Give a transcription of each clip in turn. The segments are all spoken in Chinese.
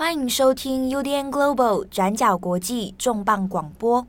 欢迎收听 UDN Global 转角国际重磅广播。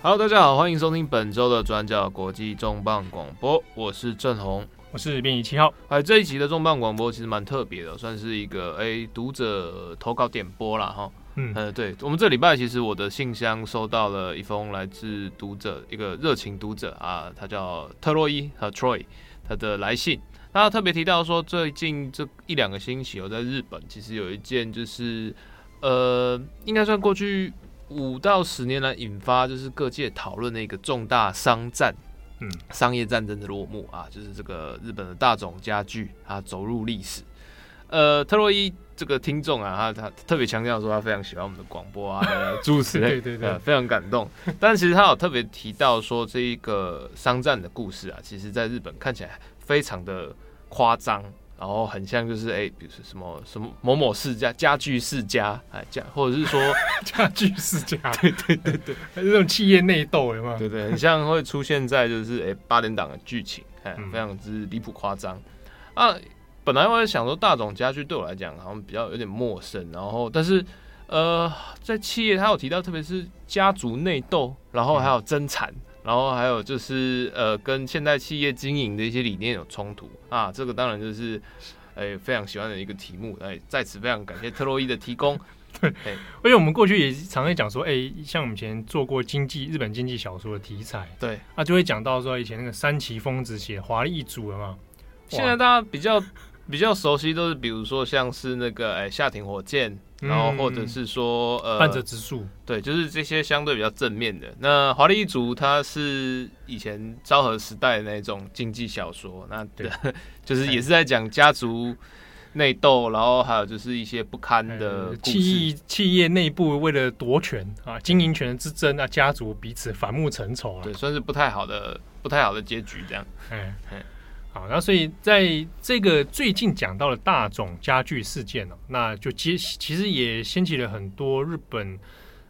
Hello，大家好，欢迎收听本周的转角国际重磅广播，我是郑红，我是编辑七号。哎，这一集的重磅广播其实蛮特别的，算是一个哎读者投稿点播啦。哈。嗯，呃，对我们这礼拜其实我的信箱收到了一封来自读者一个热情读者啊，他叫特洛伊和 Troy，他的来信，他特别提到说，最近这一两个星期我在日本，其实有一件就是呃，应该算过去五到十年来引发就是各界讨论的一个重大商战，嗯，商业战争的落幕啊，就是这个日本的大种家具啊走入历史，呃，特洛伊。这个听众啊，他他特别强调说他非常喜欢我们的广播啊，诸如此类，对对对、呃，非常感动。但其实他有特别提到说，这一个商战的故事啊，其实在日本看起来非常的夸张，然后很像就是哎，比如说什么什么某某世家家具世家哎家，或者是说 家具世家，对对对对，还是这种企业内斗有没有？对对，很像会出现在就是哎八点档的剧情，哎，非常之离谱夸张啊。本来我在想说，大塚家具对我来讲好像比较有点陌生，然后但是呃，在企业他有提到，特别是家族内斗，然后还有争产，然后还有就是呃，跟现代企业经营的一些理念有冲突啊，这个当然就是诶、欸、非常喜欢的一个题目，哎，在此非常感谢特洛伊的提供。对，而且我们过去也常常讲说，哎、欸，像我们以前做过经济日本经济小说的题材，对，啊，就会讲到说以前那个三崎丰子写华丽一族了嘛，现在大家比较。比较熟悉都是，比如说像是那个哎，夏庭火箭，然后或者是说呃，半泽直树，对，就是这些相对比较正面的。那华丽一族它是以前昭和时代的那种经济小说，那对，就是也是在讲家族内斗，然后还有就是一些不堪的企企业内部为了夺权啊，经营权之争啊，家族彼此反目成仇啊，对，算是不太好的不太好的结局这样。嗯嗯。好，那所以在这个最近讲到的大种家具事件呢，那就接其实也掀起了很多日本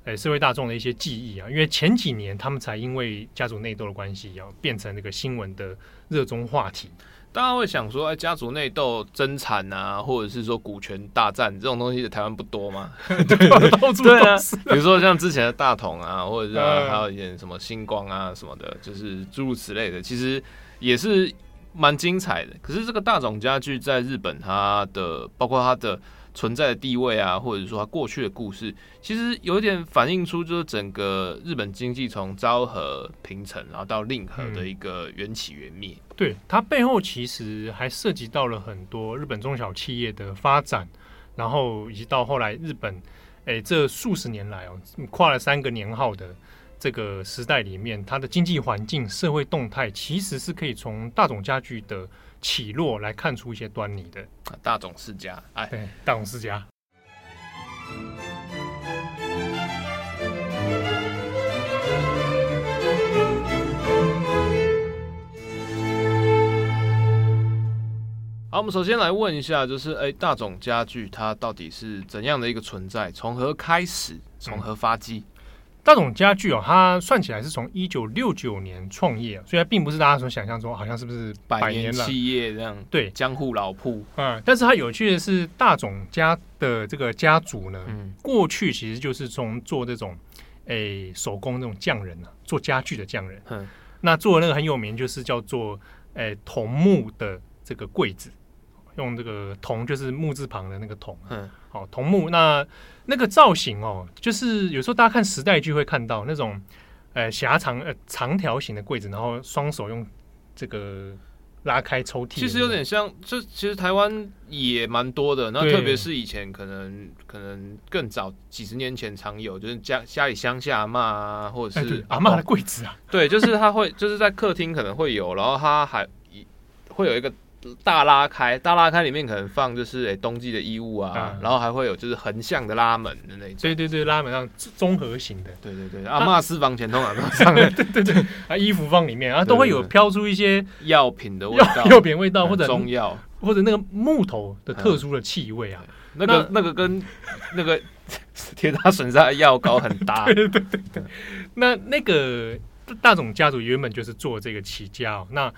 诶社会大众的一些记忆啊，因为前几年他们才因为家族内斗的关系，要变成那个新闻的热衷话题。大家会想说，哎，家族内斗、争产啊，或者是说股权大战这种东西，在台湾不多吗？对，对啊，比如说像之前的大同啊，或者是还有一点什么星光啊什么的，就是诸如此类的，其实也是。蛮精彩的，可是这个大冢家具在日本，它的包括它的存在的地位啊，或者说它过去的故事，其实有一点反映出就是整个日本经济从昭和平成，然后到令和的一个缘起缘灭。嗯。对，它背后其实还涉及到了很多日本中小企业的发展，然后以及到后来日本，哎，这数十年来哦，跨了三个年号的。这个时代里面，它的经济环境、社会动态，其实是可以从大众家具的起落来看出一些端倪的。大众世家，哎，对，大众世家。好，我们首先来问一下，就是哎，大塚家具它到底是怎样的一个存在？从何开始？从何发迹？嗯大塚家具哦，它算起来是从一九六九年创业，所以它并不是大家所想象中，好像是不是百年企业这样？对，江户老铺。嗯，但是它有趣的是，大塚家的这个家族呢，嗯、过去其实就是从做这种诶、欸、手工这种匠人啊，做家具的匠人。嗯，那做的那个很有名，就是叫做诶桐、欸、木的这个柜子。用这个桐就是木字旁的那个桐，嗯，好桐木，那那个造型哦，就是有时候大家看时代剧会看到那种，呃，狭长呃长条形的柜子，然后双手用这个拉开抽屉，其实有点像，这其实台湾也蛮多的，那特别是以前可能可能更早几十年前常有，就是家家里乡下阿嬷啊，或者是阿嬷的柜子啊，对，就是他会就是在客厅可能会有，然后他还会有一个。大拉开，大拉开里面可能放就是诶、欸、冬季的衣物啊，嗯、然后还会有就是横向的拉门的那种。对对对，拉门上综合型的。对对对，阿妈私房钱通常都上面。对对对，啊，衣服放里面啊，都会有飘出一些药品的味道，药品味道或者中药，或者那个木头的特殊的气味啊。那个那个跟那个铁打损伤的药膏很搭。对对对对。那那个大总家族原本就是做这个起家哦，那。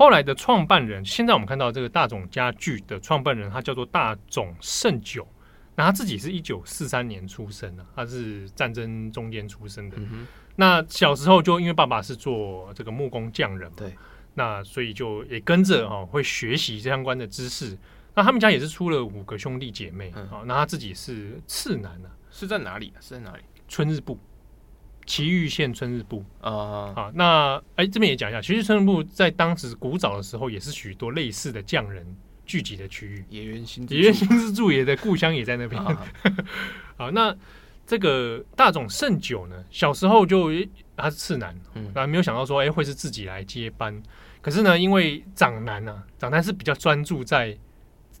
后来的创办人，现在我们看到这个大总家具的创办人，他叫做大总胜久。那他自己是一九四三年出生的，他是战争中间出生的。嗯、那小时候就因为爸爸是做这个木工匠人，对，那所以就也跟着哈、哦、会学习相关的知识。那他们家也是出了五个兄弟姐妹啊、嗯哦。那他自己是次男呢、啊，是在哪里？是在哪里？春日部。埼玉县春日部啊，好，那哎、欸，这边也讲一下，其实春日部在当时古早的时候，也是许多类似的匠人聚集的区域。野原新野原新之助也的故乡也在那边。好，好，那这个大总胜久呢，小时候就他是次男，嗯，啊，没有想到说，哎、欸，会是自己来接班。可是呢，因为长男呢、啊，长男是比较专注在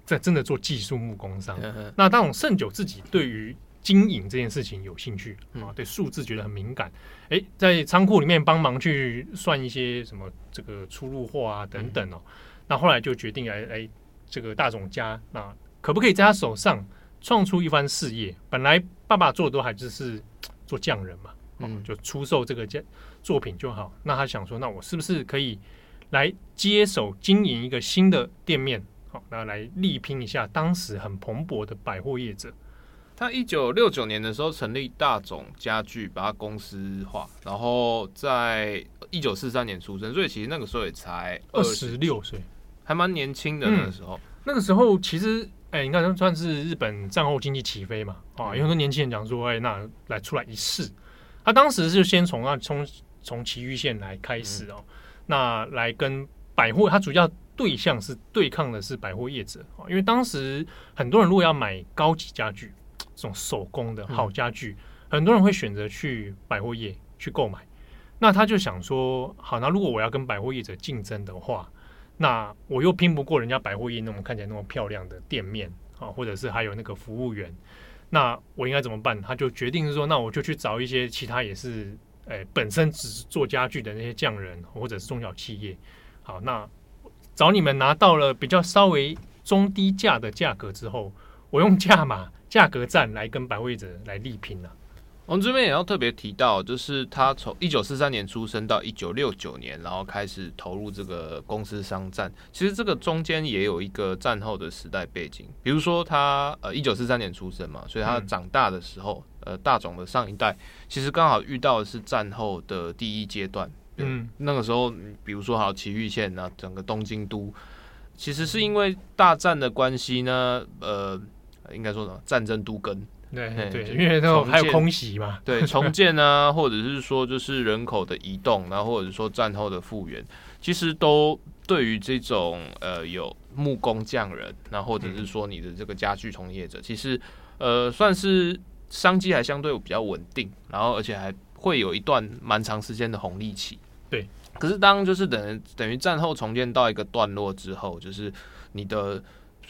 在真的做技术木工上。那大总胜久自己对于经营这件事情有兴趣啊，对数字觉得很敏感。哎、欸，在仓库里面帮忙去算一些什么这个出入货啊等等哦。那后来就决定来来这个大总家，那可不可以在他手上创出一番事业？本来爸爸做的都还只是做匠人嘛，嗯，就出售这个件作品就好。那他想说，那我是不是可以来接手经营一个新的店面？好，那来力拼一下当时很蓬勃的百货业者。他一九六九年的时候成立大总家具，把它公司化，然后在一九四三年出生，所以其实那个时候也才二十六岁，还蛮年轻的那个时候。嗯、那个时候其实，哎、欸，你看，算是日本战后经济起飞嘛，啊，有很多年轻人讲说，哎、欸，那来出来一试。他当时就先从啊，从从崎玉县来开始哦，嗯、那来跟百货，他主要对象是对抗的是百货业者啊，因为当时很多人如果要买高级家具。这种手工的好家具，嗯、很多人会选择去百货业去购买。那他就想说，好，那如果我要跟百货业者竞争的话，那我又拼不过人家百货业那么看起来那么漂亮的店面啊，或者是还有那个服务员，那我应该怎么办？他就决定是说，那我就去找一些其他也是诶、欸、本身只是做家具的那些匠人或者是中小企业。好，那找你们拿到了比较稍微中低价的价格之后，我用价码。价格战来跟百货业者来力拼啊！我们这边也要特别提到，就是他从一九四三年出生到一九六九年，然后开始投入这个公司商战。其实这个中间也有一个战后的时代背景，比如说他呃一九四三年出生嘛，所以他长大的时候，嗯、呃大总的上一代其实刚好遇到的是战后的第一阶段。嗯，那个时候比如说好埼玉县啊，整个东京都，其实是因为大战的关系呢，呃。应该说什么？战争都更，对对，因为那种还有空袭嘛，对，重建啊，或者是说就是人口的移动，然后或者是说战后的复原，其实都对于这种呃有木工匠人，那或者是说你的这个家具从业者，嗯、其实呃算是商机还相对比较稳定，然后而且还会有一段蛮长时间的红利期。对，可是当就是等于等于战后重建到一个段落之后，就是你的。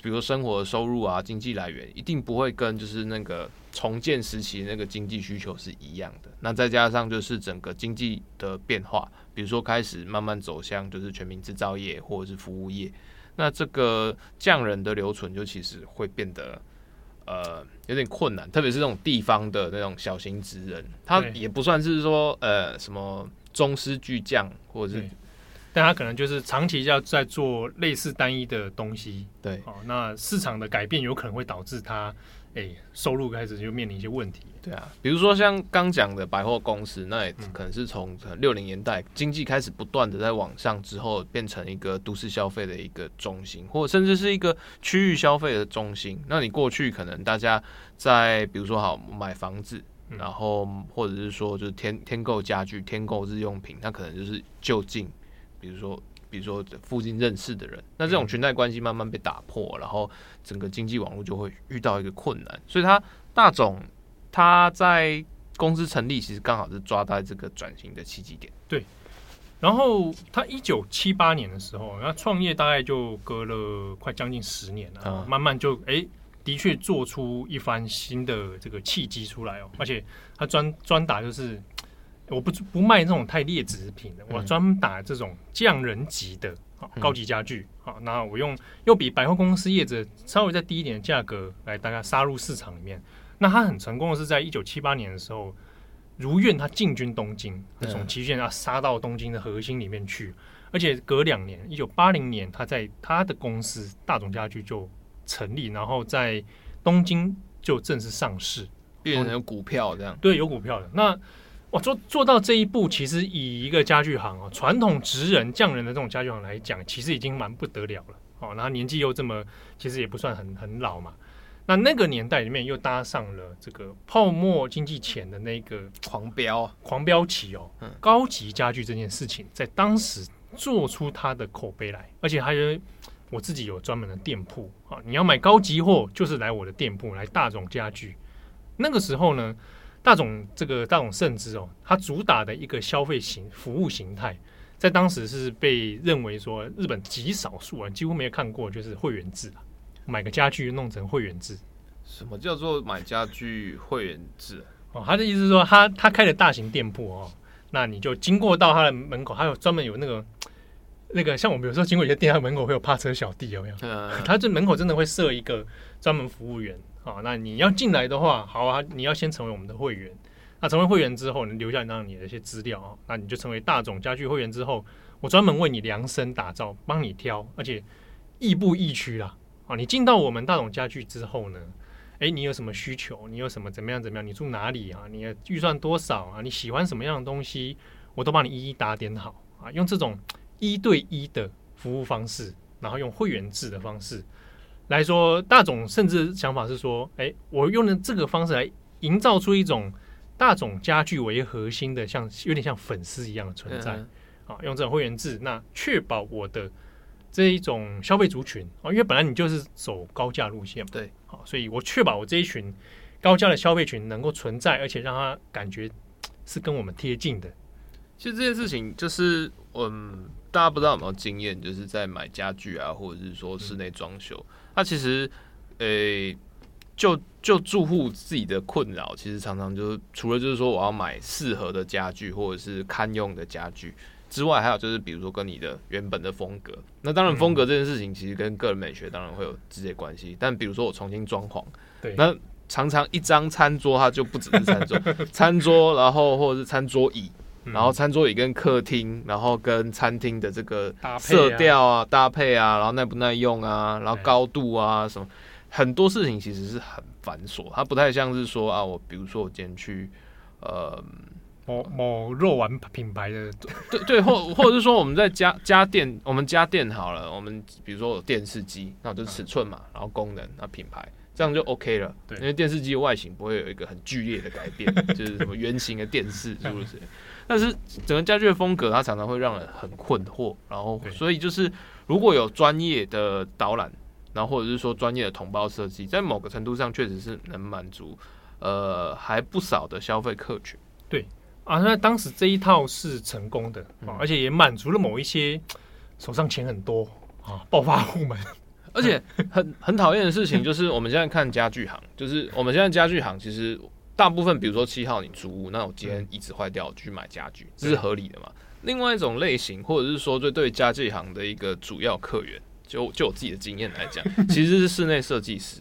比如说生活的收入啊，经济来源一定不会跟就是那个重建时期那个经济需求是一样的。那再加上就是整个经济的变化，比如说开始慢慢走向就是全民制造业或者是服务业，那这个匠人的留存就其实会变得呃有点困难，特别是这种地方的那种小型职人，他也不算是说呃什么宗师巨匠或者是。但他可能就是长期要在做类似单一的东西，对，哦，那市场的改变有可能会导致他，哎、欸，收入开始就面临一些问题，对啊，比如说像刚讲的百货公司，那也可能是从六零年代经济开始不断的在往上之后，变成一个都市消费的一个中心，或甚至是一个区域消费的中心。那你过去可能大家在比如说好买房子，然后或者是说就是添添购家具、添购日用品，那可能就是就近。比如说，比如说附近认识的人，那这种裙带关系慢慢被打破，然后整个经济网络就会遇到一个困难。所以，他大总他在公司成立，其实刚好是抓到这个转型的契机点。对，然后他一九七八年的时候，那创业大概就隔了快将近十年了，嗯、慢慢就哎，的确做出一番新的这个契机出来哦。而且他专专打就是，我不不卖那种太劣质品的，我专打这种匠人级的高级家具啊。那、嗯、我用又比百货公司业者稍微再低一点的价格来大概杀入市场里面。那他很成功的是在一九七八年的时候。如愿，他进军东京，从期限啊杀到东京的核心里面去，而且隔两年，一九八零年，他在他的公司大众家具就成立，然后在东京就正式上市，变成股票这样。对，有股票的。那哇，做做到这一步，其实以一个家具行啊，传统职人匠人的这种家具行来讲，其实已经蛮不得了了。哦，然后年纪又这么，其实也不算很很老嘛。那那个年代里面又搭上了这个泡沫经济前的那个狂飙狂飙期哦，高级家具这件事情在当时做出它的口碑来，而且还有我自己有专门的店铺啊，你要买高级货就是来我的店铺来大众家具。那个时候呢，大总这个大总盛之哦，它主打的一个消费型服务形态，在当时是被认为说日本极少数人几乎没有看过，就是会员制买个家具弄成会员制，什么叫做买家具会员制？哦，他的意思是说他，他他开的大型店铺哦，那你就经过到他的门口，还有专门有那个那个，像我们有时候经过一些店，他门口会有趴车小弟，有没有？嗯，他这门口真的会设一个专门服务员啊，那你要进来的话，好啊，你要先成为我们的会员。那成为会员之后，你留下让你的一些资料啊，那你就成为大总家具会员之后，我专门为你量身打造，帮你挑，而且亦步亦趋啦。啊，你进到我们大总家具之后呢，哎，你有什么需求？你有什么怎么样怎么样？你住哪里啊？你的预算多少啊？你喜欢什么样的东西？我都帮你一一打点好啊。用这种一对一的服务方式，然后用会员制的方式来说，大总甚至想法是说，哎，我用了这个方式来营造出一种大总家具为核心的，像有点像粉丝一样的存在啊。用这种会员制，那确保我的。这一种消费族群啊，因为本来你就是走高价路线嘛，对，好，所以我确保我这一群高价的消费群能够存在，而且让他感觉是跟我们贴近的。其实这件事情就是，嗯，大家不知道有没有经验，就是在买家具啊，或者是说室内装修，它、嗯、其实，诶、欸，就就住户自己的困扰，其实常常就是除了就是说我要买适合的家具，或者是堪用的家具。之外，还有就是，比如说跟你的原本的风格，那当然风格这件事情其实跟个人美学当然会有直接关系。但比如说我重新装潢，对，那常常一张餐桌它就不只是餐桌，餐桌，然后或者是餐桌椅，然后餐桌椅跟客厅，然后跟餐厅的这个色调啊搭配啊，然后耐不耐用啊，然后高度啊什么，很多事情其实是很繁琐，它不太像是说啊，我比如说我今天去呃。某某肉丸品牌的，对对，或或者是说我们在家家电，我们家电好了，我们比如说有电视机，那我就尺寸嘛，然后功能，那品牌，这样就 OK 了。对，因为电视机的外形不会有一个很剧烈的改变，就是什么圆形的电视是不是？但是整个家具的风格，它常常会让人很困惑。然后，所以就是如果有专业的导览，然后或者是说专业的同胞设计，在某个程度上确实是能满足呃还不少的消费客群。对。啊，那当时这一套是成功的，嗯、而且也满足了某一些手上钱很多啊暴发户们。而且很很讨厌的事情就是，我们现在看家具行，就是我们现在家具行其实大部分，比如说七号你租屋，那我今天椅子坏掉，我去买家具，这是合理的嘛？另外一种类型，或者是说，对对家具行的一个主要客源，就就我自己的经验来讲，其实是室内设计师，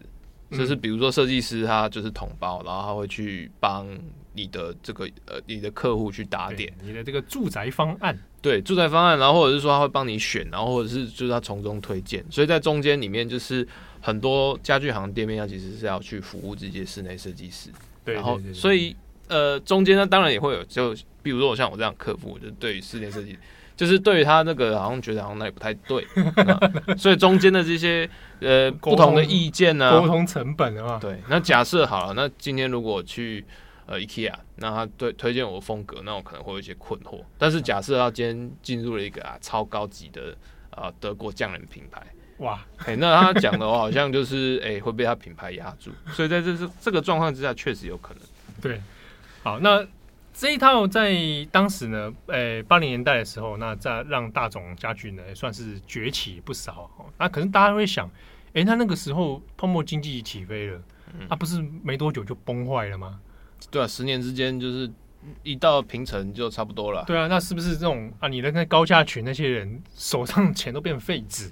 就是比如说设计师他就是同胞，然后他会去帮。你的这个呃，你的客户去打点。你的这个住宅方案，对住宅方案，然后或者是说他会帮你选，然后或者是就是他从中推荐，所以在中间里面就是很多家具行店面，它其实是要去服务这些室内设计师，对，然后所以呃中间呢当然也会有，就比如说我像我这样客户，就对于室内设计，就是对于他那个好像觉得好像那也不太对，所以中间的这些呃不同的意见呢，沟通成本啊，对，那假设好了，那今天如果去。呃，IKEA，那他对推荐我的风格，那我可能会有一些困惑。但是假设他今天进入了一个啊超高级的啊、呃、德国匠人品牌，哇，哎、欸，那他讲的话好像就是哎、欸、会被他品牌压住，所以在这这这个状况之下，确实有可能。对，好，那这一套在当时呢，呃，八零年代的时候，那在让大众家具呢算是崛起不少。那可能大家会想，哎、欸，那那个时候泡沫经济起飞了，那、嗯啊、不是没多久就崩坏了吗？对啊，十年之间就是一到平成就差不多了。对啊，那是不是这种啊？你的那高价群那些人手上钱都变废纸？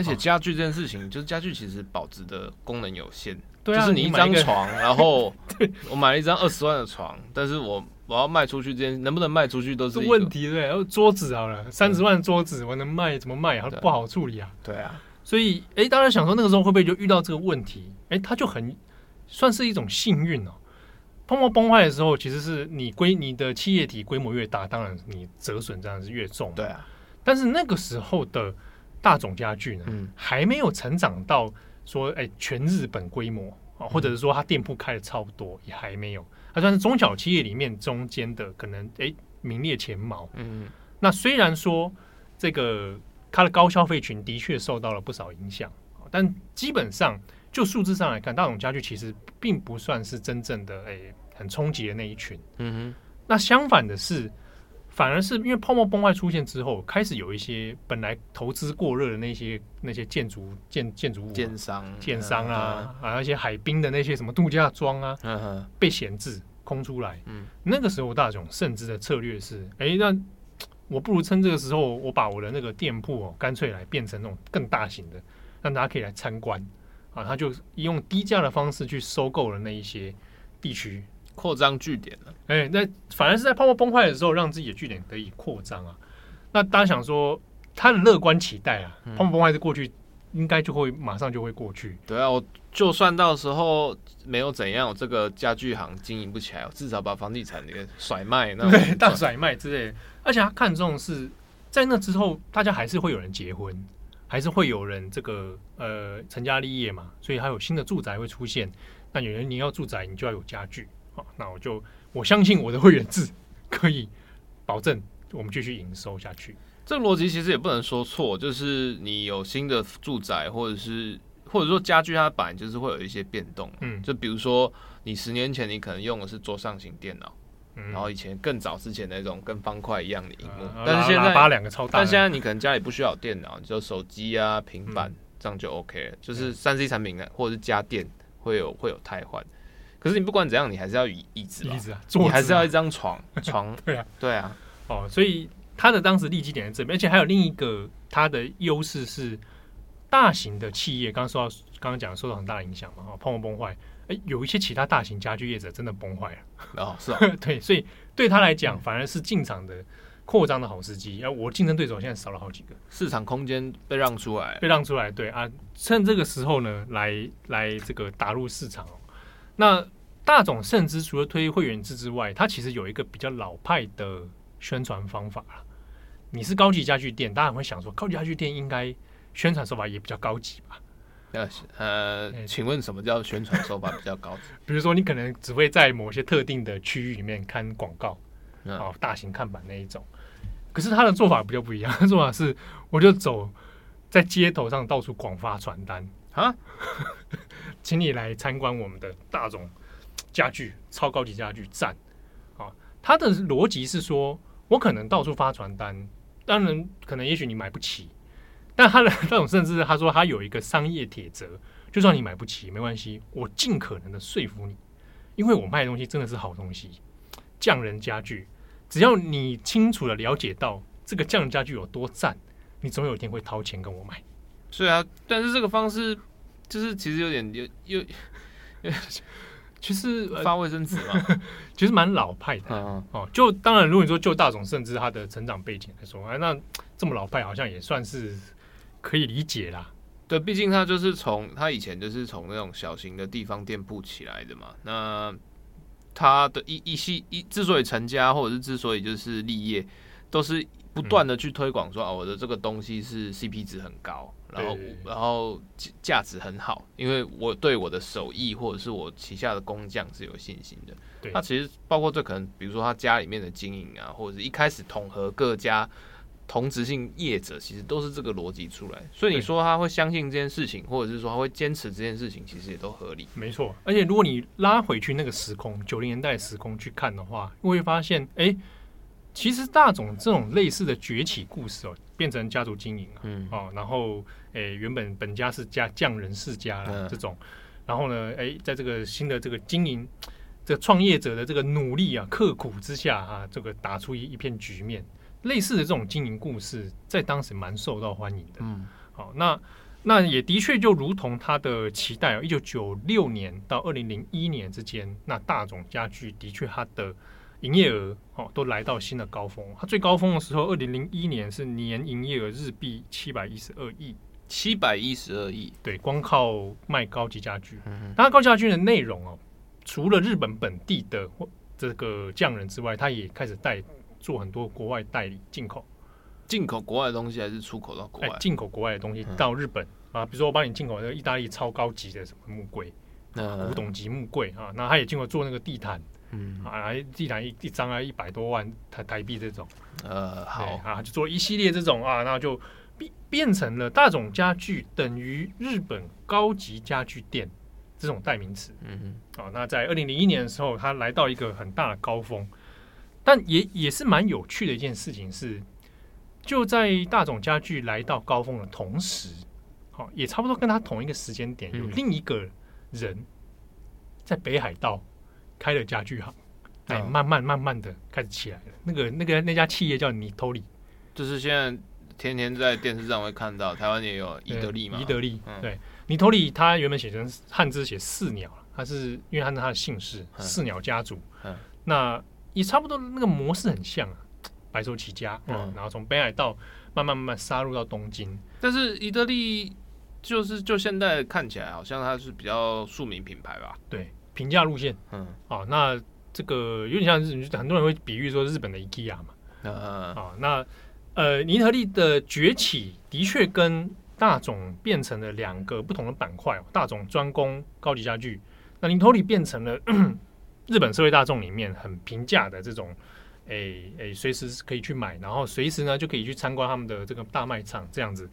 而且家具这件事情，就是家具其实保值的功能有限。对啊，就是你一张床，然后我买了一张二十万的床，但是我我要卖出去，这件能不能卖出去都是问题，对。然后桌子好了，三十万桌子我能卖怎么卖？还不好处理啊。对啊，所以哎，大家想说那个时候会不会就遇到这个问题？哎，他就很算是一种幸运哦。泡沫崩坏的时候，其实是你规你的企业体规模越大，当然你折损这样是越重。对啊，但是那个时候的。大总家具呢，嗯、还没有成长到说，哎、欸，全日本规模啊，或者是说它店铺开的差不多，也还没有。它算是中小企业里面中间的，可能哎、欸、名列前茅。嗯，那虽然说这个它的高消费群的确受到了不少影响，但基本上就数字上来看，大总家具其实并不算是真正的哎、欸、很冲击的那一群。嗯哼，那相反的是。反而是因为泡沫崩坏出现之后，开始有一些本来投资过热的那些那些建筑建建筑物、建商、建商啊，啊，那些海滨的那些什么度假庄啊，嗯、被闲置空出来。嗯，那个时候大总甚至的策略是，哎、欸，那我不如趁这个时候，我把我的那个店铺哦，干脆来变成那种更大型的，让大家可以来参观啊。他就用低价的方式去收购了那一些地区。扩张据点了，哎、欸，那反而是在泡沫崩坏的时候，让自己的据点得以扩张啊。那大家想说，他的乐观期待啊，嗯、泡沫崩坏的过去，应该就会马上就会过去。对啊，我就算到时候没有怎样，我这个家具行经营不起来，我至少把房地产那个甩卖，那对大甩卖之类的。而且他看重是在那之后，大家还是会有人结婚，还是会有人这个呃成家立业嘛，所以还有新的住宅会出现。那有人你要住宅，你就要有家具。那我就我相信我的会员制可以保证我们继续营收下去。这个逻辑其实也不能说错，就是你有新的住宅，或者是或者说家具，它本来就是会有一些变动。嗯，就比如说你十年前你可能用的是桌上型电脑，嗯、然后以前更早之前那种跟方块一样的荧幕，嗯、但是现在八两个超大，但现在你可能家里不需要电脑，就手机啊、平板、嗯、这样就 OK 了。就是三 C 产品呢，或者是家电会有会有汰换。可是你不管怎样，你还是要椅椅子，椅子啊，你还是要一张床 床。对啊，对啊。哦，所以他的当时利基点在这边，而且还有另一个他的优势是，大型的企业刚刚说到，刚刚讲受到很大的影响嘛，哈，泡沫崩坏，哎，有一些其他大型家具业者真的崩坏了。哦，是啊，对，所以对他来讲，反而是进场的扩张的好时机。而我竞争对手现在少了好几个，市场空间被让出来，被让出来。对啊，趁这个时候呢，来来这个打入市场。那大总甚至除了推会员制之外，它其实有一个比较老派的宣传方法。你是高级家具店，大家会想说，高级家具店应该宣传手法也比较高级吧？呃，请问什么叫宣传手法比较高级？比如说，你可能只会在某些特定的区域里面看广告，啊，大型看板那一种。可是他的做法比较不一样，做法是我就走在街头上到处广发传单啊。请你来参观我们的大总家具，超高级家具，赞！啊，他的逻辑是说，我可能到处发传单，当然可能也许你买不起，但他的那种甚至他说他有一个商业铁则，就算你买不起没关系，我尽可能的说服你，因为我卖的东西真的是好东西，匠人家具，只要你清楚的了解到这个匠人家具有多赞，你总有一天会掏钱跟我买。是啊，但是这个方式。就是其实有点有有，其实 发卫生纸嘛，其实蛮老派的哦。哦，就当然，如果你说就大总，甚至他的成长背景来说，哎，那这么老派，好像也算是可以理解啦。对，毕竟他就是从他以前就是从那种小型的地方店铺起来的嘛。那他的一一系一之所以成家，或者是之所以就是立业，都是不断的去推广说啊，我的这个东西是 CP 值很高。然后，然后价值很好，因为我对我的手艺或者是我旗下的工匠是有信心的。那其实包括这可能，比如说他家里面的经营啊，或者是一开始统合各家同质性业者其实都是这个逻辑出来，所以你说他会相信这件事情，或者是说他会坚持这件事情，其实也都合理。没错，而且如果你拉回去那个时空，九零年代时空去看的话，你会发现，哎、欸，其实大总这种类似的崛起故事哦，变成家族经营啊，嗯，哦，然后，诶、欸，原本本家是家匠人世家了这种，然后呢，哎、欸，在这个新的这个经营，这个创业者的这个努力啊、刻苦之下啊，这个打出一一片局面。类似的这种经营故事，在当时蛮受到欢迎的。嗯，好，那那也的确就如同他的期待哦，一九九六年到二零零一年之间，那大总家具的确它的营业额哦都来到新的高峰。它最高峰的时候，二零零一年是年营业额日币七百一十二亿，七百一十二亿。对，光靠卖高级家具。嗯，那高级家具的内容哦，除了日本本地的或这个匠人之外，他也开始带。做很多国外代理进口，进口国外的东西还是出口到国外？进口国外的东西到日本、嗯、啊，比如说我帮你进口那个意大利超高级的什么木柜，嗯、古董级木柜啊，那他也进口做那个地毯，嗯。啊，地毯一一张啊一百多万台台币这种，呃好。啊，就做一系列这种啊，那就变变成了大总家具等于日本高级家具店这种代名词，嗯哼，啊，那在二零零一年的时候，他来到一个很大的高峰。但也也是蛮有趣的一件事情是，就在大总家具来到高峰的同时，好，也差不多跟他同一个时间点，有另一个人在北海道开了家具行，哎，慢慢慢慢的开始起来了。那个那个那家企业叫尼托里，就是现在天天在电视上会看到，台湾也有伊德利嘛，伊德利，对，尼托利，他原本写成汉字写四鸟，他是因为他是他的姓氏四鸟家族，那。也差不多，那个模式很像啊，白手起家，嗯，然后从北海道慢慢慢慢杀入到东京。但是伊德利就是就现在看起来，好像它是比较庶民品牌吧？对，平价路线。嗯，哦，那这个有点像是很多人会比喻说日本的 IKEA 嘛。嗯嗯。啊，那呃，宜得利的崛起的确跟大众变成了两个不同的板块，大众专攻高级家具，那尼托利变成了。日本社会大众里面很平价的这种，诶、欸、诶，随、欸、时可以去买，然后随时呢就可以去参观他们的这个大卖场，这样子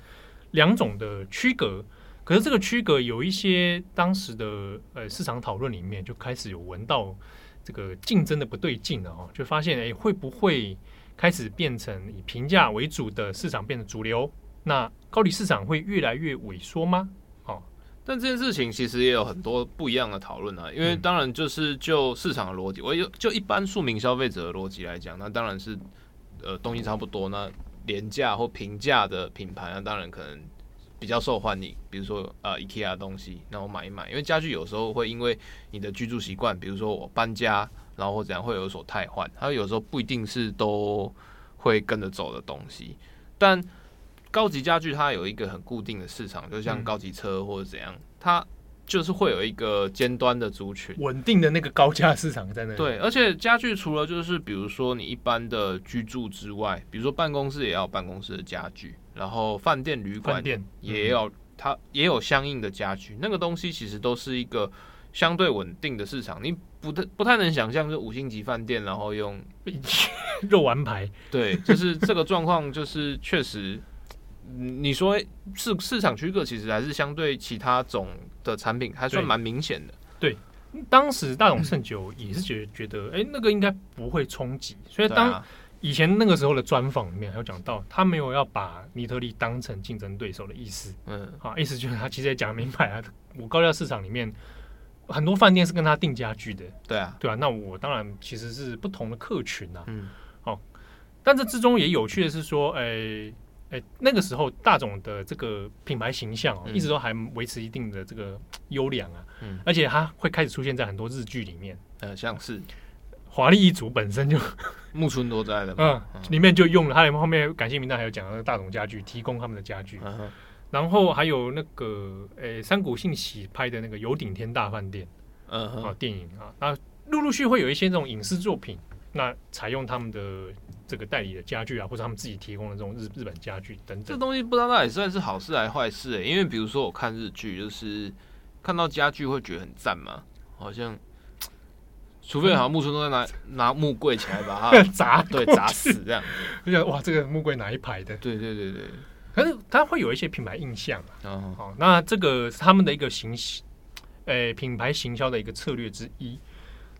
两种的区隔。可是这个区隔有一些当时的呃市场讨论里面就开始有闻到这个竞争的不对劲了哦，就发现诶、会不会开始变成以平价为主的市场变成主流？那高级市场会越来越萎缩吗？哦但这件事情其实也有很多不一样的讨论啊，因为当然就是就市场的逻辑，我有就一般庶民消费者的逻辑来讲，那当然是呃东西差不多，那廉价或平价的品牌，那当然可能比较受欢迎。比如说呃 IKEA 的东西，那我买一买，因为家具有时候会因为你的居住习惯，比如说我搬家，然后或怎样会有所汰换，它有时候不一定是都会跟着走的东西，但。高级家具它有一个很固定的市场，就像高级车或者怎样，嗯、它就是会有一个尖端的族群，稳定的那个高价市场在那里。对，而且家具除了就是比如说你一般的居住之外，比如说办公室也要办公室的家具，然后饭店旅馆也要它也有相应的家具，那个东西其实都是一个相对稳定的市场。你不太不太能想象，就五星级饭店然后用 肉丸牌，对，就是这个状况，就是确实。你说市市场区隔其实还是相对其他种的产品还算蛮明显的。对，当时大董胜酒也是觉得觉得，哎，那个应该不会冲击。所以当以前那个时候的专访里面还有讲到，他没有要把尼特利当成竞争对手的意思。嗯，啊，意思就是他其实也讲明白啊，我高价市场里面很多饭店是跟他定家具的。对啊，对啊，那我当然其实是不同的客群啊。嗯，好，但这之中也有趣的是说，哎。哎，那个时候大总的这个品牌形象哦，嗯、一直都还维持一定的这个优良啊，嗯，而且它会开始出现在很多日剧里面，呃，像是华丽一族本身就 木村多哉的，嗯，嗯里面就用了，他后面感谢名单还有讲到大总家具提供他们的家具，嗯、然后还有那个诶三谷信喜拍的那个有顶天大饭店，嗯哼，啊电影啊，那陆陆续续会有一些这种影视作品，那采用他们的。这个代理的家具啊，或者他们自己提供的这种日日本家具等等，这东西不知道到底算是好事还是坏事诶、欸。因为比如说我看日剧，就是看到家具会觉得很赞嘛，好像除非好像木村都在拿拿木柜起来把它 砸，对，砸死这样。就觉得哇，这个木柜哪一排的？对对对对。可是它会有一些品牌印象啊。哦，好，那这个是他们的一个行，诶、欸，品牌行销的一个策略之一。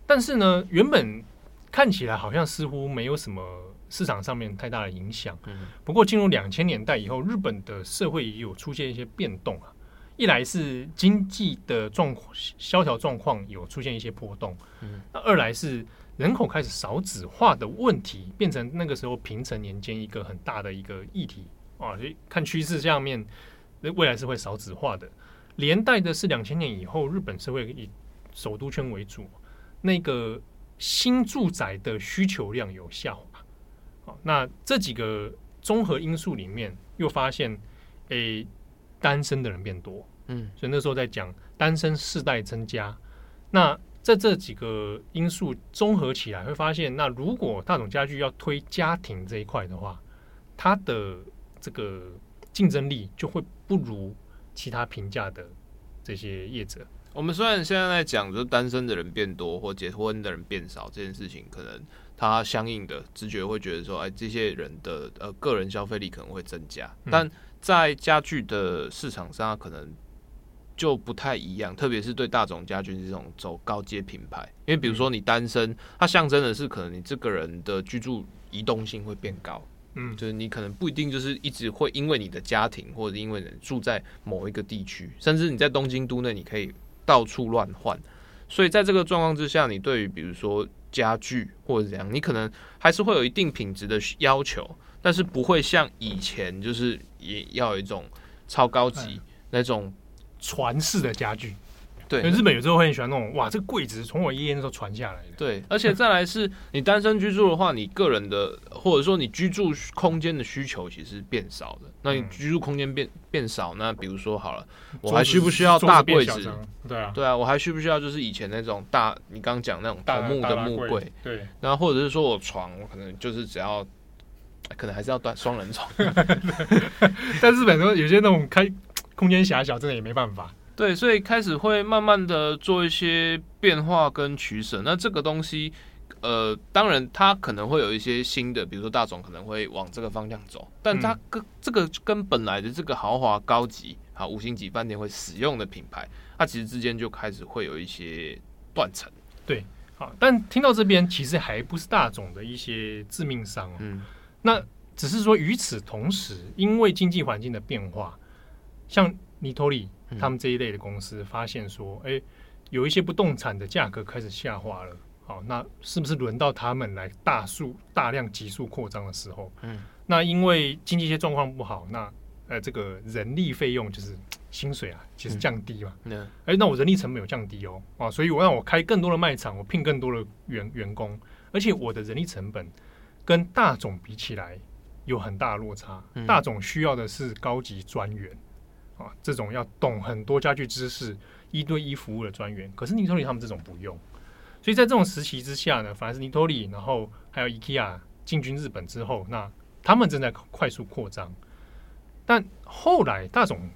但是呢，原本看起来好像似乎没有什么市场上面太大的影响。嗯。不过进入两千年代以后，日本的社会也有出现一些变动啊。一来是经济的状况萧条状况有出现一些波动，嗯，那二来是人口开始少子化的问题，变成那个时候平成年间一个很大的一个议题啊。所以看趋势下面，未来是会少子化的。连带的是两千年以后，日本社会以首都圈为主，那个新住宅的需求量有下滑。好，那这几个综合因素里面，又发现，诶、欸。单身的人变多，嗯，所以那时候在讲单身世代增加。那在这几个因素综合起来，会发现，那如果大众家具要推家庭这一块的话，它的这个竞争力就会不如其他平价的这些业者。我们虽然现在在讲，就是单身的人变多或结婚的人变少这件事情，可能它相应的直觉会觉得说，哎，这些人的呃个人消费力可能会增加，嗯、但在家具的市场上，可能就不太一样，特别是对大众家具这种走高阶品牌，因为比如说你单身，它象征的是可能你这个人的居住移动性会变高，嗯，就是你可能不一定就是一直会因为你的家庭或者因为你住在某一个地区，甚至你在东京都内你可以到处乱换，所以在这个状况之下，你对于比如说家具或者怎样，你可能还是会有一定品质的要求。但是不会像以前，就是也要有一种超高级那种传世的家具。对，日本有时候会很喜欢那种，哇，这个柜子从我爷爷那时候传下来的。对，而且再来是你单身居住的话，你个人的或者说你居住空间的需求其实变少的。那你居住空间变变少，那比如说好了，我还需不需要大柜子？对啊，对啊，我还需不需要就是以前那种大，你刚刚讲那种大木的木柜？对，然后或者是说我床，我可能就是只要。可能还是要断双人床，但日本说有些那种开空间狭小，真的也没办法。对，所以开始会慢慢的做一些变化跟取舍。那这个东西，呃，当然它可能会有一些新的，比如说大总可能会往这个方向走，但它跟这个跟本来的这个豪华高级啊五星级饭店会使用的品牌，它其实之间就开始会有一些断层。对，好，但听到这边其实还不是大总的一些致命伤哦。嗯。那只是说，与此同时，因为经济环境的变化，像尼托利他们这一类的公司发现说，哎、有一些不动产的价格开始下滑了。好，那是不是轮到他们来大数大量急速扩张的时候？嗯，那因为经济一些状况不好，那呃，这个人力费用就是薪水啊，其实降低嘛。嗯。哎、欸，那我人力成本有降低哦，啊，所以我让我开更多的卖场，我聘更多的员员工，而且我的人力成本。跟大总比起来有很大的落差。大总需要的是高级专员啊，这种要懂很多家具知识、一对一服务的专员。可是尼托利他们这种不用，所以在这种时期之下呢，反而是尼托利，然后还有 IKEA 进军日本之后，那他们正在快速扩张。但后来大总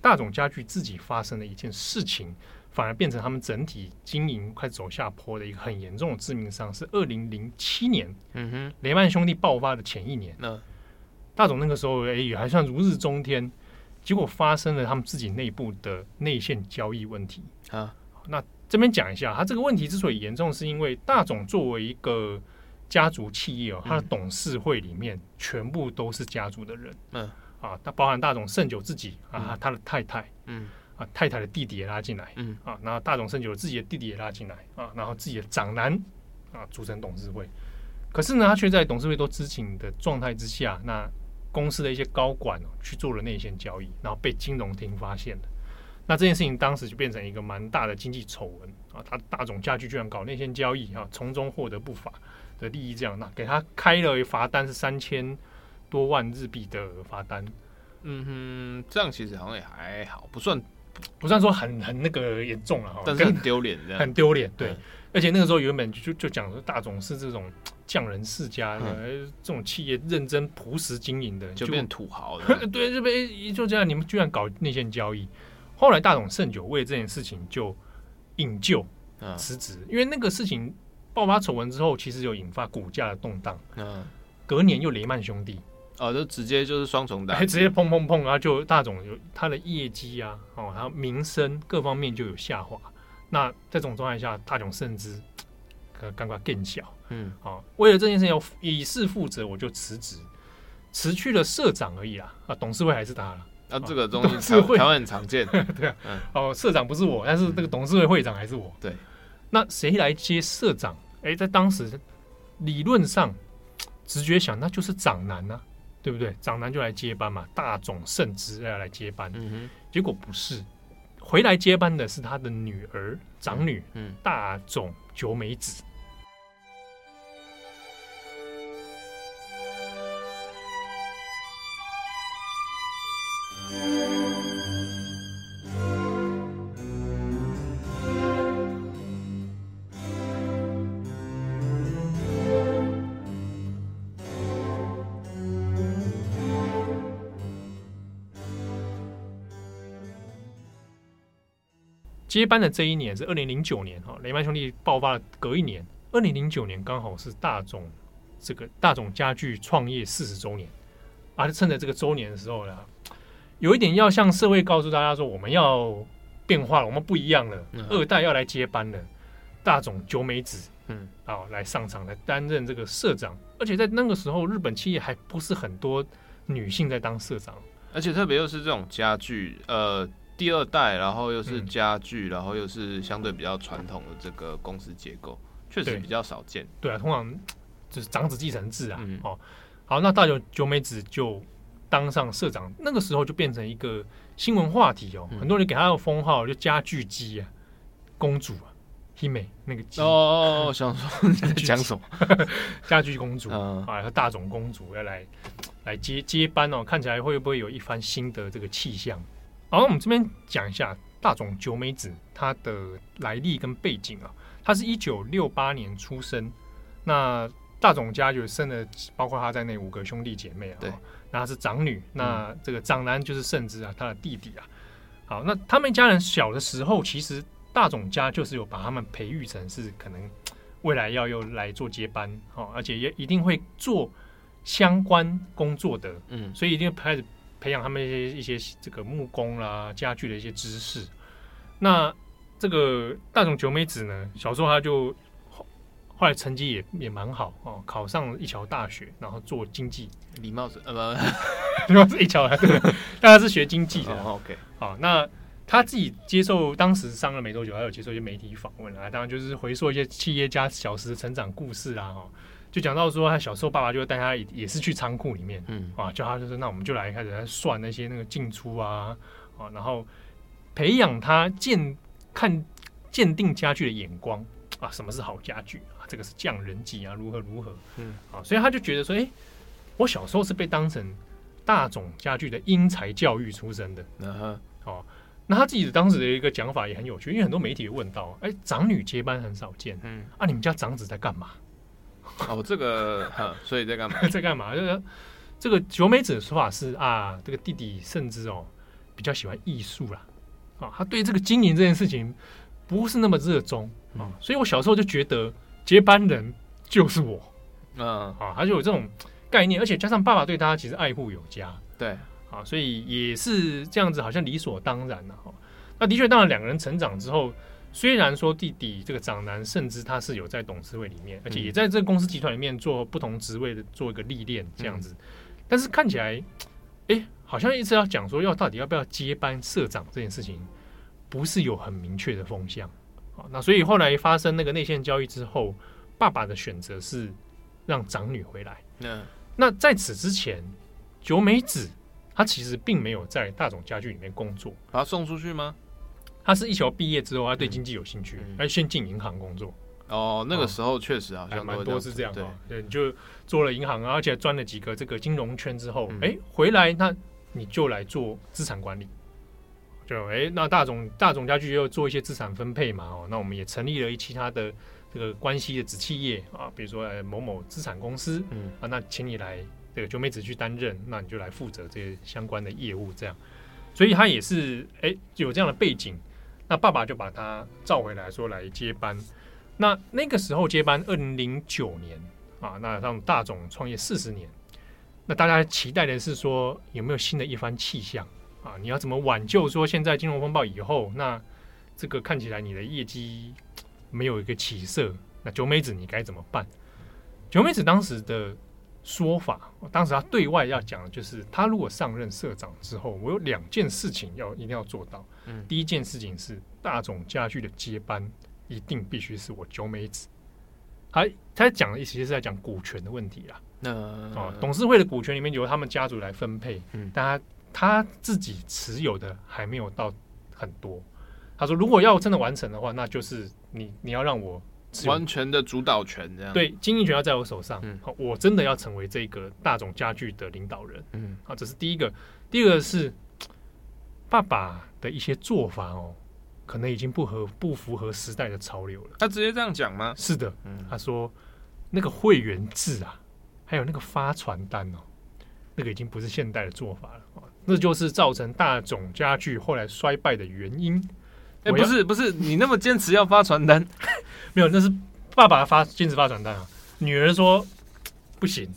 大总家具自己发生了一件事情。反而变成他们整体经营快走下坡的一个很严重的致命伤，是二零零七年，嗯哼，雷曼兄弟爆发的前一年，那大总那个时候哎也还算如日中天，结果发生了他们自己内部的内线交易问题啊。那这边讲一下，他这个问题之所以严重，是因为大总作为一个家族企业哦，他的董事会里面全部都是家族的人，嗯。啊，他包含大总胜久自己啊，他的太太，嗯。啊，太太的弟弟也拉进来，嗯，啊，然后大总胜久自己的弟弟也拉进来，啊，然后自己的长男啊组成董事会，可是呢，他却在董事会都知情的状态之下，那公司的一些高管哦去做了内线交易，然后被金融厅发现了，那这件事情当时就变成一个蛮大的经济丑闻啊，他大总家具居然搞内线交易啊，从中获得不法的利益，这样，那给他开了罚单是三千多万日币的罚单，嗯哼，这样其实好像也还好，不算。不算说很很那个严重了哈，但是很丢脸，很丢脸。对，而且那个时候原本就就讲说大总是这种匠人世家的，嗯、这种企业认真朴实经营的，就变土豪了。对，就被就这样，你们居然搞内线交易。后来大总盛久为这件事情就引咎辞职，因为那个事情爆发丑闻之后，其实有引发股价的动荡。嗯，隔年又雷曼兄弟，哦，就直接就是双重打，直接砰砰砰，然后就大总有他的业绩啊，哦，然后名声各方面就有下滑。那在这种状态下，大总甚至可尴尬更小。嗯，好，为了这件事情要以事负责，我就辞职，辞去了社长而已啦。啊，董事会还是他了。啊，这个东西 台湾很常见。对啊，哦，社长不是我，但是那个董事会会长还是我。对，那谁来接社长？哎，在当时理论上直觉想，那就是长男啊，对不对？长男就来接班嘛，大总圣之要来接班。结果不是，回来接班的是他的女儿长女，嗯，大总久美子。接班的这一年是二零零九年哈，雷曼兄弟爆发的隔一年，二零零九年刚好是大众这个大众家具创业四十周年，而、啊、趁着这个周年的时候呢，有一点要向社会告诉大家说，我们要变化了，我们不一样了，嗯、二代要来接班了，大众久美子，嗯，啊，来上场来担任这个社长，而且在那个时候，日本企业还不是很多女性在当社长，而且特别又是这种家具，呃。第二代，然后又是家具，嗯、然后又是相对比较传统的这个公司结构，确实比较少见。对啊，通常就是长子继承制啊。嗯、哦，好，那大久久美子就当上社长，那个时候就变成一个新闻话题哦，嗯、很多人给他的封号就家具姬啊，公主啊，Hime 那个姬哦哦哦，想说你在讲什么？家具公主、嗯、啊，和大总公主要来来接接班哦，看起来会不会有一番新的这个气象？好，我们这边讲一下大冢久美子她的来历跟背景啊。她是一九六八年出生，那大冢家就生了包括她在内五个兄弟姐妹啊。对，那她是长女，那这个长男就是圣之啊，他的弟弟啊。好，那他们一家人小的时候，其实大冢家就是有把他们培育成是可能未来要又来做接班，哦，而且也一定会做相关工作的，嗯，所以一定开始。培养他们一些一些这个木工啦、家具的一些知识。那这个大冢久美子呢，小时候他就后后来成绩也也蛮好哦，考上一桥大学，然后做经济。礼貌是呃不，礼貌是一桥对，但他是学经济的。Oh, OK，好，那他自己接受当时上了没多久，还有接受一些媒体访问啊，当然就是回溯一些企业家小时的成长故事啊，哈。就讲到说，他小时候爸爸就会带他也是去仓库里面，嗯。啊，叫他就是那我们就来开始来算那些那个进出啊，啊，然后培养他鉴看鉴定家具的眼光。啊，什么是好家具啊？这个是匠人技啊，如何如何，嗯。啊，所以他就觉得说，哎，我小时候是被当成大总家具的英才教育出身的，嗯哼，哦，那他自己的当时的一个讲法也很有趣，因为很多媒体问到，哎，长女接班很少见，嗯。啊，你们家长子在干嘛？哦，这个哈，所以在干嘛？在干嘛？这个这个九美子的说法是啊，这个弟弟甚至哦比较喜欢艺术啦，啊，他对这个经营这件事情不是那么热衷啊，嗯、所以我小时候就觉得接班人就是我，嗯啊，他就有这种概念，而且加上爸爸对他其实爱护有加，对啊，所以也是这样子，好像理所当然了哈。那的确，当然两个人成长之后。虽然说弟弟这个长男甚至他是有在董事会里面，而且也在这个公司集团里面做不同职位的做一个历练这样子，但是看起来，哎，好像一直要讲说要到底要不要接班社长这件事情，不是有很明确的风向。好，那所以后来发生那个内线交易之后，爸爸的选择是让长女回来。那那在此之前，九美子她其实并没有在大总家具里面工作，把她送出去吗？他是一球毕业之后，他对经济有兴趣，他先进银行工作。哦，那个时候确实好像蛮多是这样。对，你就做了银行，而且钻了几个这个金融圈之后，哎，回来那你就来做资产管理。就哎，那大总大总家具又做一些资产分配嘛。哦，那我们也成立了一其他的这个关系的子企业啊，比如说某某资产公司。嗯啊，那请你来这个九妹子去担任，那你就来负责这些相关的业务，这样。所以他也是哎有这样的背景。那爸爸就把他召回来说来接班，那那个时候接班，二零零九年啊，那让大总创业四十年，那大家期待的是说有没有新的一番气象啊？你要怎么挽救？说现在金融风暴以后，那这个看起来你的业绩没有一个起色，那九美子你该怎么办？九美子当时的说法，当时他对外要讲的就是，他如果上任社长之后，我有两件事情要一定要做到。嗯，第一件事情是大总家具的接班。一定必须是我九美子，他他讲的意思就是在讲股权的问题啦。那、呃、哦，董事会的股权里面由他们家族来分配，嗯，但他他自己持有的还没有到很多。他说，如果要真的完成的话，那就是你你要让我完全的主导权，这样对，经营权要在我手上。嗯，我真的要成为这个大众家具的领导人。嗯，好，这是第一个。第二个是爸爸的一些做法哦。可能已经不合不符合时代的潮流了。他直接这样讲吗？是的，嗯，他说那个会员制啊，还有那个发传单哦，那个已经不是现代的做法了啊，那就是造成大众家具后来衰败的原因。哎、欸，不是不是，你那么坚持要发传单，没有，那是爸爸发坚持发传单啊。女儿说不行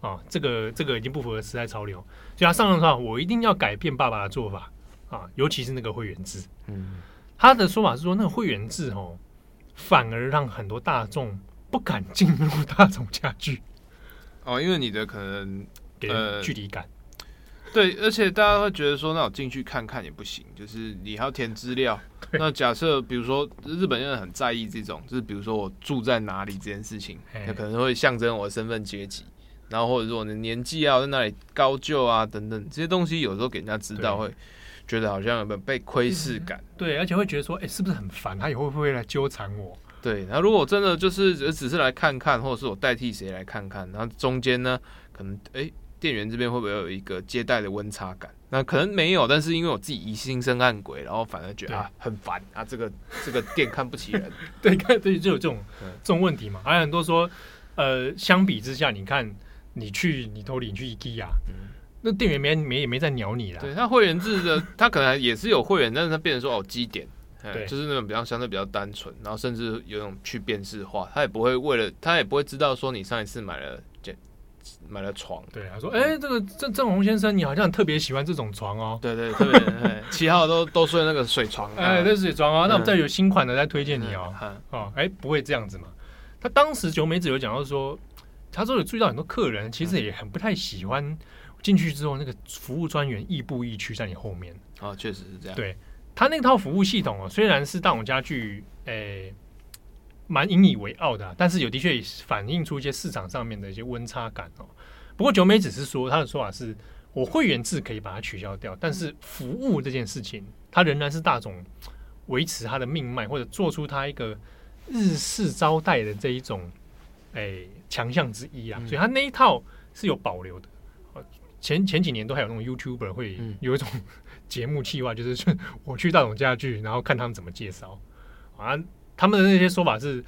啊，这个这个已经不符合时代潮流，所以他上任的话，我一定要改变爸爸的做法啊，尤其是那个会员制，嗯。他的说法是说，那个会员制哦，反而让很多大众不敢进入大众家具哦，因为你的可能给人距离感、呃，对，而且大家会觉得说，那我进去看看也不行，就是你还要填资料。那假设比如说日本人很在意这种，就是比如说我住在哪里这件事情，那可能会象征我的身份阶级，然后或者说我的年纪啊，在那里高就啊等等这些东西，有时候给人家知道会。觉得好像有没有被窥视感、嗯？对，而且会觉得说，哎、欸，是不是很烦？他以后会不会来纠缠我？对，然后如果真的就是只是来看看，或者是我代替谁来看看，然后中间呢，可能哎、欸，店员这边会不会有一个接待的温差感？那可能没有，但是因为我自己疑心生暗鬼，然后反而觉得啊很烦啊，这个这个店看不起人。对，看对就有这种这种问题嘛。还有很多说，呃，相比之下，你看你去你偷领去 IKEA 嗯。那店员没没也没在鸟你啦。对，他会员制的，他可能也是有会员，但是他变成说哦，基点，对，就是那种比较相对比较单纯，然后甚至有种去辨识化，他也不会为了他也不会知道说你上一次买了这买了床，对，他说哎、欸，这个郑郑红先生，你好像特别喜欢这种床哦，对对，特别七号都都睡那个水床，哎，这是水床啊，那我们再有新款的再推荐你哦，哦，哎，不会这样子嘛？他当时九美子有讲到说，他说有注意到很多客人其实也很不太喜欢。进去之后，那个服务专员亦步亦趋在你后面啊，确实是这样。对他那套服务系统哦，虽然是大总家具，哎、欸，蛮引以为傲的、啊，但是有的确也反映出一些市场上面的一些温差感哦。不过九美只是说他的说法是，我会员制可以把它取消掉，但是服务这件事情，它仍然是大总维持它的命脉，或者做出它一个日式招待的这一种诶强、欸、项之一啊，所以他那一套是有保留的。前前几年都还有那种 YouTuber 会有一种 节目企划，就是我去大总家具，然后看他们怎么介绍啊。他们的那些说法是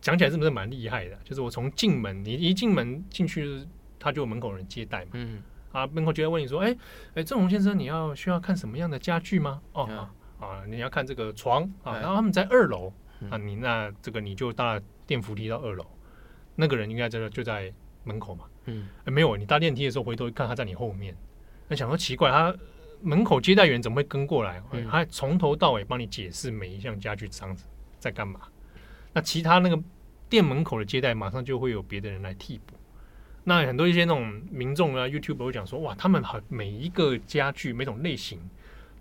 讲起来是不是蛮厉害的？就是我从进门，你一进门进去，他就有门口人接待嘛。嗯啊，门口就会问你说：“哎哎，郑红先生，你要需要看什么样的家具吗？”哦啊，啊，你要看这个床啊。然后他们在二楼啊，你那这个你就搭电扶梯到二楼，那个人应该在就在门口嘛。嗯、欸，没有，你搭电梯的时候回头一看，他在你后面。那想说奇怪，他门口接待员怎么会跟过来？嗯、他从头到尾帮你解释每一项家具这样子在干嘛。那其他那个店门口的接待，马上就会有别的人来替补。那很多一些那种民众啊，YouTube 会讲说，哇，他们好每一个家具每种类型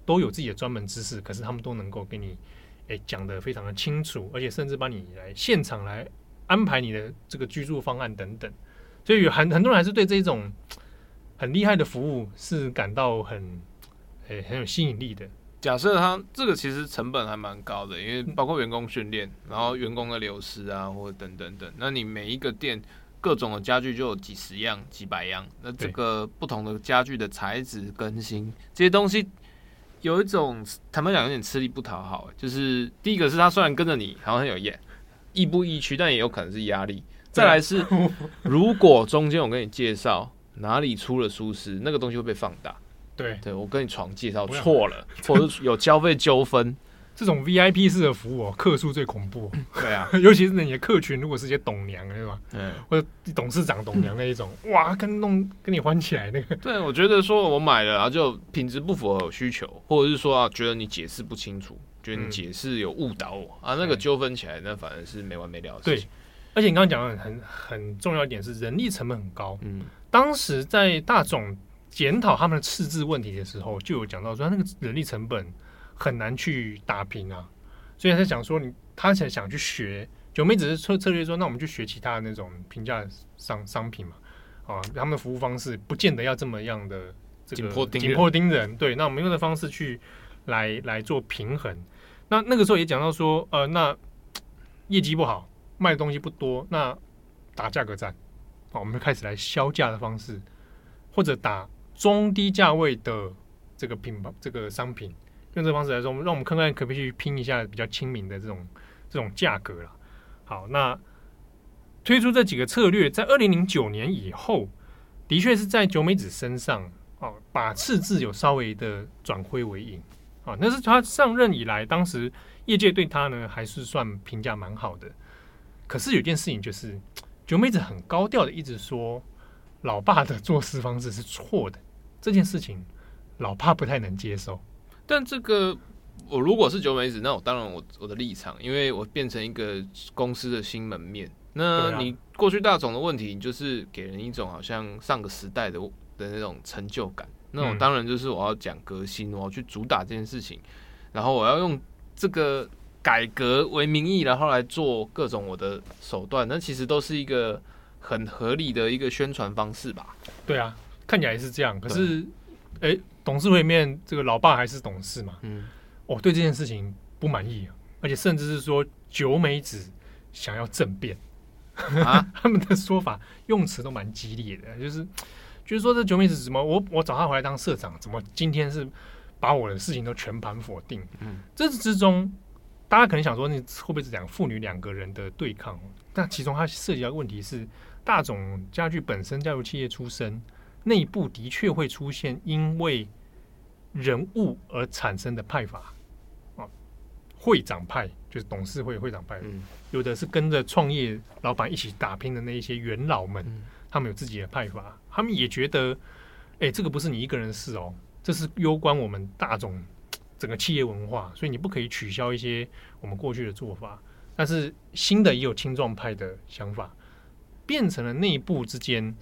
都有自己的专门知识，可是他们都能够给你诶讲得非常的清楚，而且甚至帮你来现场来安排你的这个居住方案等等。所以很很多人还是对这种很厉害的服务是感到很诶、很有吸引力的。假设他这个其实成本还蛮高的，因为包括员工训练，然后员工的流失啊，或者等等等。那你每一个店各种的家具就有几十样、几百样，那这个不同的家具的材质更新这些东西，有一种坦白讲有点吃力不讨好。就是第一个是他虽然跟着你，好像很有压，亦步亦趋，但也有可能是压力。再来是，如果中间我跟你介绍哪里出了疏失，那个东西会被放大。对，对我跟你床介绍错了，或者有交费纠纷，这种 VIP 式的服务，客数最恐怖。对啊，尤其是你的客群，如果是些董娘，对吧？嗯，或者董事长、董娘那一种，哇，跟弄跟你欢起来那个。对，我觉得说我买了，然后就品质不符合我需求，或者是说啊，觉得你解释不清楚，觉得你解释有误导我、嗯、啊，那个纠纷起来，那反而是没完没了的事情。对，而且你刚刚讲的很很重要一点是人力成本很高。嗯，当时在大总检讨他们的赤字问题的时候，就有讲到说，那个人力成本很难去打平啊。所以他想说你，他想想去学九妹，只是策策略说，那我们去学其他的那种平价商商品嘛，啊，他们的服务方式不见得要这么样的这个紧迫盯人，对，那我们用的方式去来来做平衡。那那个时候也讲到说，呃，那业绩不好，卖的东西不多，那打价格战，好，我们就开始来销价的方式，或者打中低价位的这个品牌这个商品。用这方式来说，我们让我们看看可不可以去拼一下比较亲民的这种这种价格了。好，那推出这几个策略，在二零零九年以后，的确是在九美子身上啊，把赤字有稍微的转亏为盈啊。那是他上任以来，当时业界对他呢还是算评价蛮好的。可是有件事情就是，九美子很高调的一直说，老爸的做事方式是错的。这件事情，老爸不太能接受。但这个，我如果是九美子，那我当然我我的立场，因为我变成一个公司的新门面。那你过去大总的问题，你就是给人一种好像上个时代的的那种成就感。那我当然就是我要讲革新，我要去主打这件事情，然后我要用这个改革为名义，然后来做各种我的手段。那其实都是一个很合理的一个宣传方式吧？对啊，看起来是这样。可是，哎。董事会里面，这个老爸还是董事嘛？嗯，哦，对这件事情不满意，而且甚至是说九美子想要政变啊，他们的说法用词都蛮激烈的，就是就是说这九美子怎么我我找他回来当社长，怎么今天是把我的事情都全盘否定？嗯，这之中大家可能想说，你会不会是讲父女两个人的对抗？但其中它涉及到问题是，大总家具本身家族企业出身，内部的确会出现因为人物而产生的派法啊，会长派就是董事会会长派，嗯，有的是跟着创业老板一起打拼的那一些元老们，嗯，他们有自己的派法，他们也觉得，哎，这个不是你一个人的事哦，这是攸关我们大众整个企业文化，所以你不可以取消一些我们过去的做法。但是新的也有青壮派的想法，变成了内部之间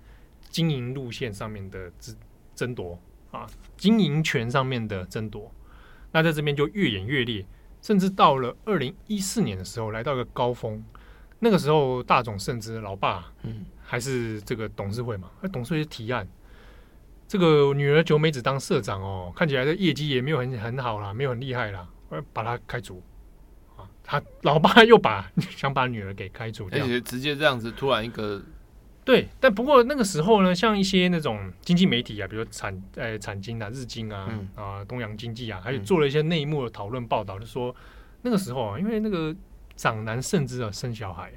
经营路线上面的争争夺。啊，经营权上面的争夺，那在这边就越演越烈，甚至到了二零一四年的时候，来到一个高峰。那个时候，大总甚至老爸，嗯，还是这个董事会嘛，那董事会提案，这个女儿九美子当社长哦，看起来的业绩也没有很很好啦，没有很厉害啦，把他开除。啊，他老爸又把 想把女儿给开除掉，而且直接这样子，突然一个。对，但不过那个时候呢，像一些那种经济媒体啊，比如产呃产经啊、日经啊、嗯、啊东洋经济啊，还有做了一些内幕的讨论报道，就说那个时候啊，因为那个长男甚至啊生小孩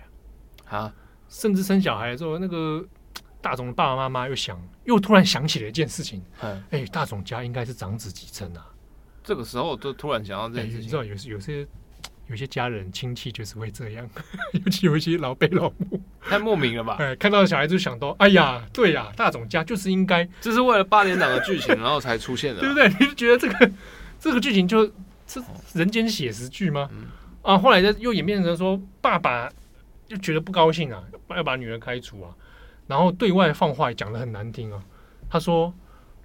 啊，啊，甚至生小孩的时候，那个大总的爸爸妈妈又想，又突然想起了一件事情，哎、欸，大总家应该是长子继承啊，这个时候就突然想到这件事情，欸、你知道有有些。有些家人亲戚就是会这样，尤其有一些老辈老母，太莫名了吧？哎，看到小孩就想到，哎呀，对呀，大总家就是应该，这是为了八点档的剧情，然后才出现的，对不对？你就觉得这个这个剧情就这人间写实剧吗？嗯、啊，后来又演变成说，爸爸就觉得不高兴啊，要把女儿开除啊，然后对外放话讲的很难听啊，他说。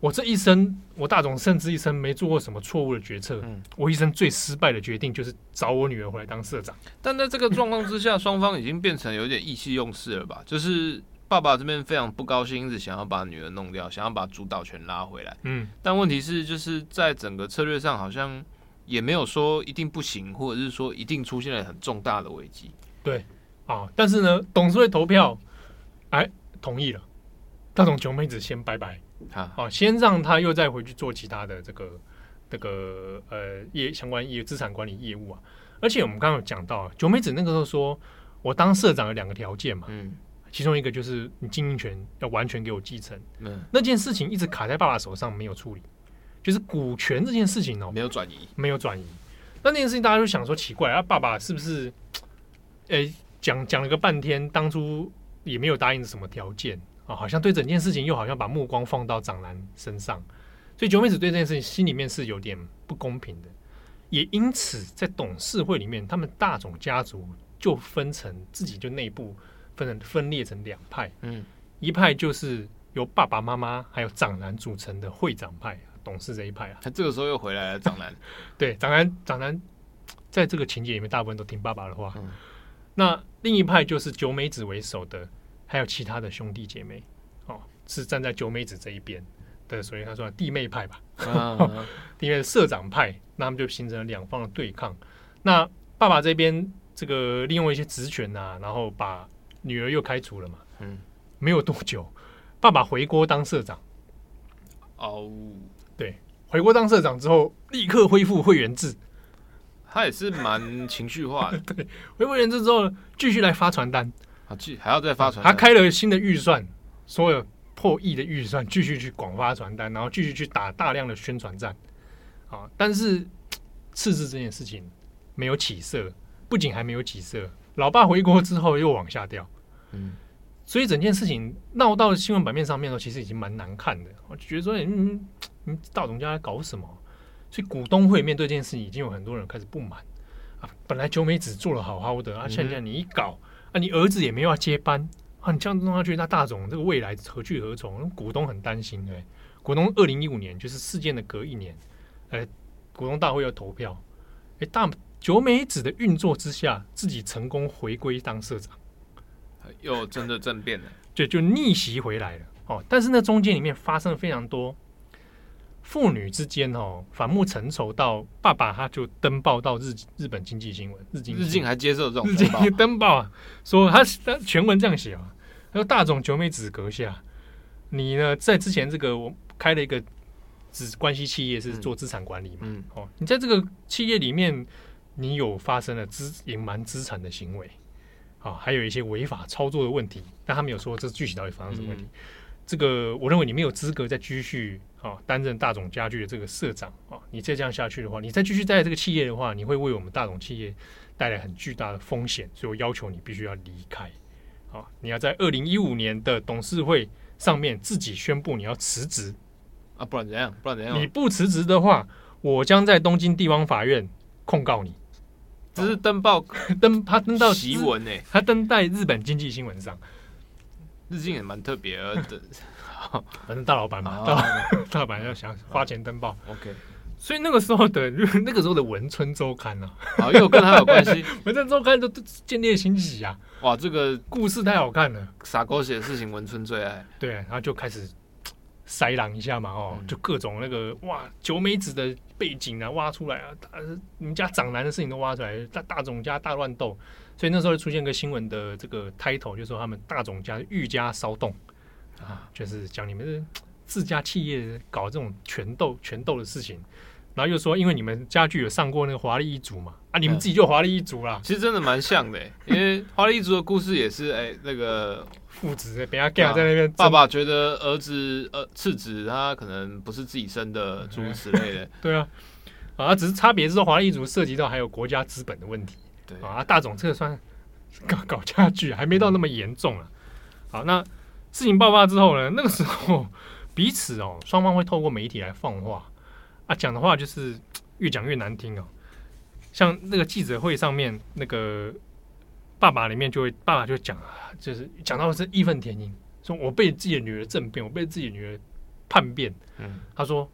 我这一生，我大总甚至一生没做过什么错误的决策。嗯，我一生最失败的决定就是找我女儿回来当社长。但在这个状况之下，双方已经变成有点意气用事了吧？就是爸爸这边非常不高兴，一直想要把女儿弄掉，想要把主导权拉回来。嗯，但问题是，就是在整个策略上，好像也没有说一定不行，或者是说一定出现了很重大的危机。对，啊，但是呢，董事会投票，哎，同意了，大总九妹子先拜拜。好，先让他又再回去做其他的这个这个呃业相关业资产管理业务啊。而且我们刚刚有讲到，九美子那个时候说，我当社长有两个条件嘛，嗯，其中一个就是你经营权要完全给我继承，嗯，那件事情一直卡在爸爸手上没有处理，就是股权这件事情哦，没有转移，没有转移。那那件事情大家就想说奇怪，啊，爸爸是不是？哎，讲讲了个半天，当初也没有答应什么条件啊，好像对整件事情又好像把目光放到长男身上，所以九美子对这件事情心里面是有点不公平的，也因此在董事会里面，他们大总家族就分成自己就内部分成分裂成两派，嗯，一派就是由爸爸妈妈还有长男组成的会长派。董事这一派啊，他这个时候又回来了。长男，对，长男，长男，在这个情节里面，大部分都听爸爸的话。嗯、那另一派就是九美子为首的，还有其他的兄弟姐妹，哦，是站在九美子这一边的，所以他说弟妹派吧。啊、弟妹的社长派，那他们就形成了两方的对抗。那爸爸这边这个利用一些职权啊，然后把女儿又开除了嘛。嗯，没有多久，爸爸回国当社长。哦。对，回国当社长之后，立刻恢复会员制。他也是蛮情绪化的。对，恢复会员制之后，继续来发传单。啊，继还要再发传单。他开了新的预算，所有破亿的预算，继续去广发传单，然后继续去打大量的宣传战。啊，但是赤字这件事情没有起色，不仅还没有起色，老爸回国之后又往下掉。嗯。所以整件事情闹到新闻版面上面的时候，其实已经蛮难看的。我觉得说，嗯，嗯，大总家在搞什么？所以股东会面对这件事情，已经有很多人开始不满啊。本来九美子做的好好的啊，现在你一搞啊，你儿子也没有要接班啊，你这样弄下去，那大总这个未来何去何从？股东很担心，对。股东二零一五年就是事件的隔一年，哎，股东大会要投票，哎，大九美子的运作之下，自己成功回归当社长。又真的政变了，对就逆袭回来了哦。但是那中间里面发生了非常多父女之间哦反目成仇，到爸爸他就登报到日日本经济新闻，日经日经还接受这种日经登报啊，说他他全文这样写啊，他说大总九美子阁下，你呢在之前这个我开了一个子关系企业是做资产管理嘛，嗯，哦，你在这个企业里面你有发生了资隐瞒资产的行为。啊、哦，还有一些违法操作的问题，但他没有说这具体到底发生什么问题。嗯、这个我认为你没有资格再继续啊担任大总家具的这个社长啊、哦，你再这样下去的话，你再继续在这个企业的话，你会为我们大总企业带来很巨大的风险，所以我要求你必须要离开。啊、哦，你要在二零一五年的董事会上面自己宣布你要辞职啊，不然怎样？不然怎样？你不辞职的话，我将在东京地方法院控告你。只是登报 登，他登到新闻呢，他登在日本经济新闻上，日经也蛮特别的，反正大老板嘛，大老板要想花钱登报，OK，所以那个时候的 那个时候的文春周刊呢，啊，又跟他有关系，文春周刊都见猎心喜啊，哇，这个故事太好看了，傻狗写的事情文春最爱，对，然后就开始。塞狼一下嘛，哦，就各种那个哇，九美子的背景啊挖出来啊，大你们家长男的事情都挖出来，大大总家大乱斗，所以那时候就出现个新闻的这个 title，就是说他们大总家愈加骚动啊，就是讲你们是自家企业搞这种权斗权斗的事情。然后又说，因为你们家具有上过那个华丽一族嘛，啊，你们自己就华丽一族啦。其实真的蛮像的，因为华丽一族的故事也是，哎，那个父子被他干在那边，爸爸觉得儿子呃次子他可能不是自己生的，诸如此类的。对啊，啊，只是差别是说华丽一族涉及到还有国家资本的问题。对啊，大总这个算搞搞家具，还没到那么严重啊。好，那事情爆发之后呢，那个时候 彼此哦，双方会透过媒体来放话。啊，讲的话就是越讲越难听哦。像那个记者会上面，那个爸爸里面就会，爸爸就讲啊，就是讲到的是义愤填膺，说我被自己的女儿政变，我被自己的女儿叛变。嗯，他说，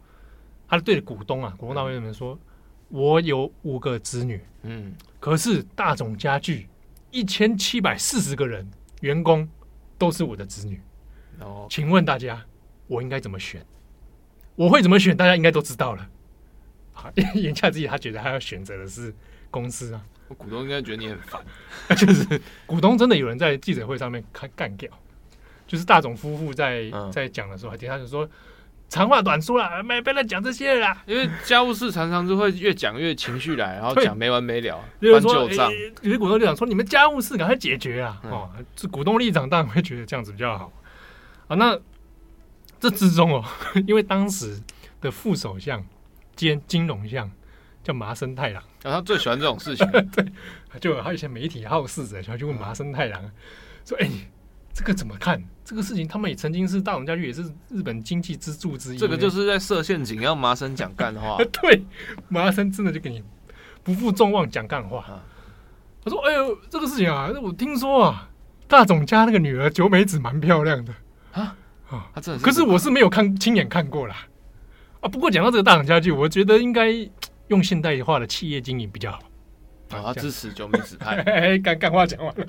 他对着股东啊，股东大会里面说，我有五个子女，嗯，可是大总家具一千七百四十个人员工都是我的子女。哦，请问大家，我应该怎么选？我会怎么选？大家应该都知道了。好，言下之意，他觉得他要选择的是公司啊。股东应该觉得你很烦，就是股东真的有人在记者会上面开干掉，就是大总夫妇在、嗯、在讲的时候，还听他就说长话短说了，没别人讲这些了啦。因为家务事常常就会越讲越情绪来，然后讲没完没了，翻旧账。有些股东就想说，你们家务事赶快解决啊！嗯、哦，这股东立场当然会觉得这样子比较好。啊，那。这之中哦，因为当时的副首相兼金融相叫麻生太郎。然后、啊、他最喜欢这种事情，对，就还有一些媒体好事者，然后就问麻生太郎说：“哎、欸，这个怎么看？这个事情他们也曾经是大塚家具，也是日本经济支柱之一。这个就是在设陷阱，让麻生讲干话。对，麻生真的就给你不负众望讲干话。啊、他说：‘哎呦，这个事情啊，我听说啊，大总家那个女儿九美子蛮漂亮的啊啊，他真的是。可是我是没有看亲眼看过啦。啊。不过讲到这个大塚家具，我觉得应该。用现代化的企业经营比较好，啊，他支持九美子派。哎干干话讲完了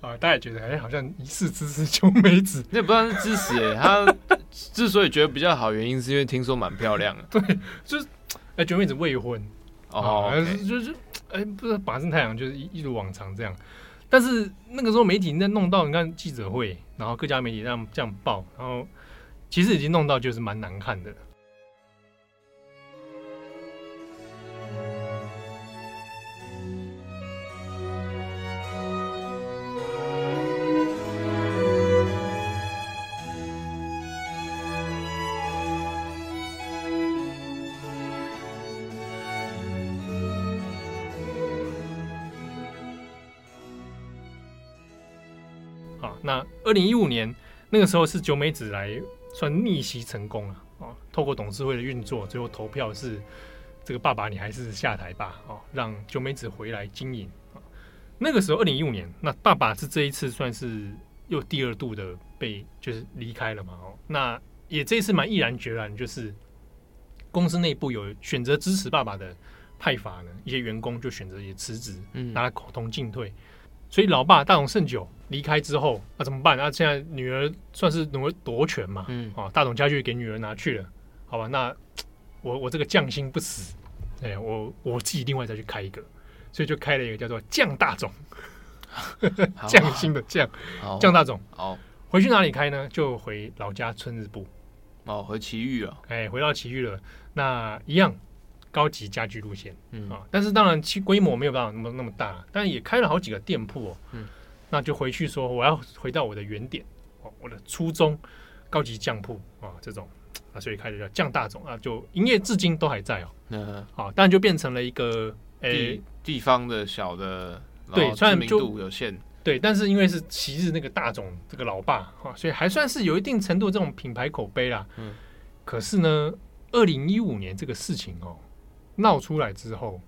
啊，大家也觉得哎，好像疑似支持九美子，那也不算是支持哎。他之所以觉得比较好，原因是因为听说蛮漂亮的。对，就是哎，久美子未婚哦，就是哎，不是把正太阳，就是一一如往常这样。但是那个时候媒体在弄到，你看记者会，然后各家媒体这样这样报，然后其实已经弄到就是蛮难看的。那二零一五年那个时候是久美子来算逆袭成功了啊！透过董事会的运作，最后投票是这个爸爸你还是下台吧哦，让久美子回来经营啊。那个时候二零一五年，那爸爸是这一次算是又第二度的被就是离开了嘛哦。那也这一次蛮毅然决然，就是公司内部有选择支持爸爸的派阀呢，一些员工就选择也辞职，嗯，拿来口同进退。所以老爸大董胜久离开之后，那、啊、怎么办？那、啊、现在女儿算是夺夺权嘛？嗯，啊，大董家具给女儿拿去了，好吧？那 我我这个匠心不死，哎，我我自己另外再去开一个，所以就开了一个叫做匠大总，匠心 的匠，匠大总。好，回去哪里开呢？就回老家春日部。哦，回奇遇了。哎，回到奇遇了，那一样。高级家具路线，嗯。啊，但是当然其规模没有办法那么那么大，但也开了好几个店铺哦，嗯，那就回去说我要回到我的原点哦，我的初衷，高级匠铺啊这种。啊，所以开始叫匠大总啊，就营业至今都还在哦，嗯，好，但就变成了一个诶地，地方的小的，对，虽然知名度有限，对，但是因为是昔日那个大总这个老爸啊，所以还算是有一定程度这种品牌口碑啦，嗯，可是呢，二零一五年这个事情哦。闹出来之后，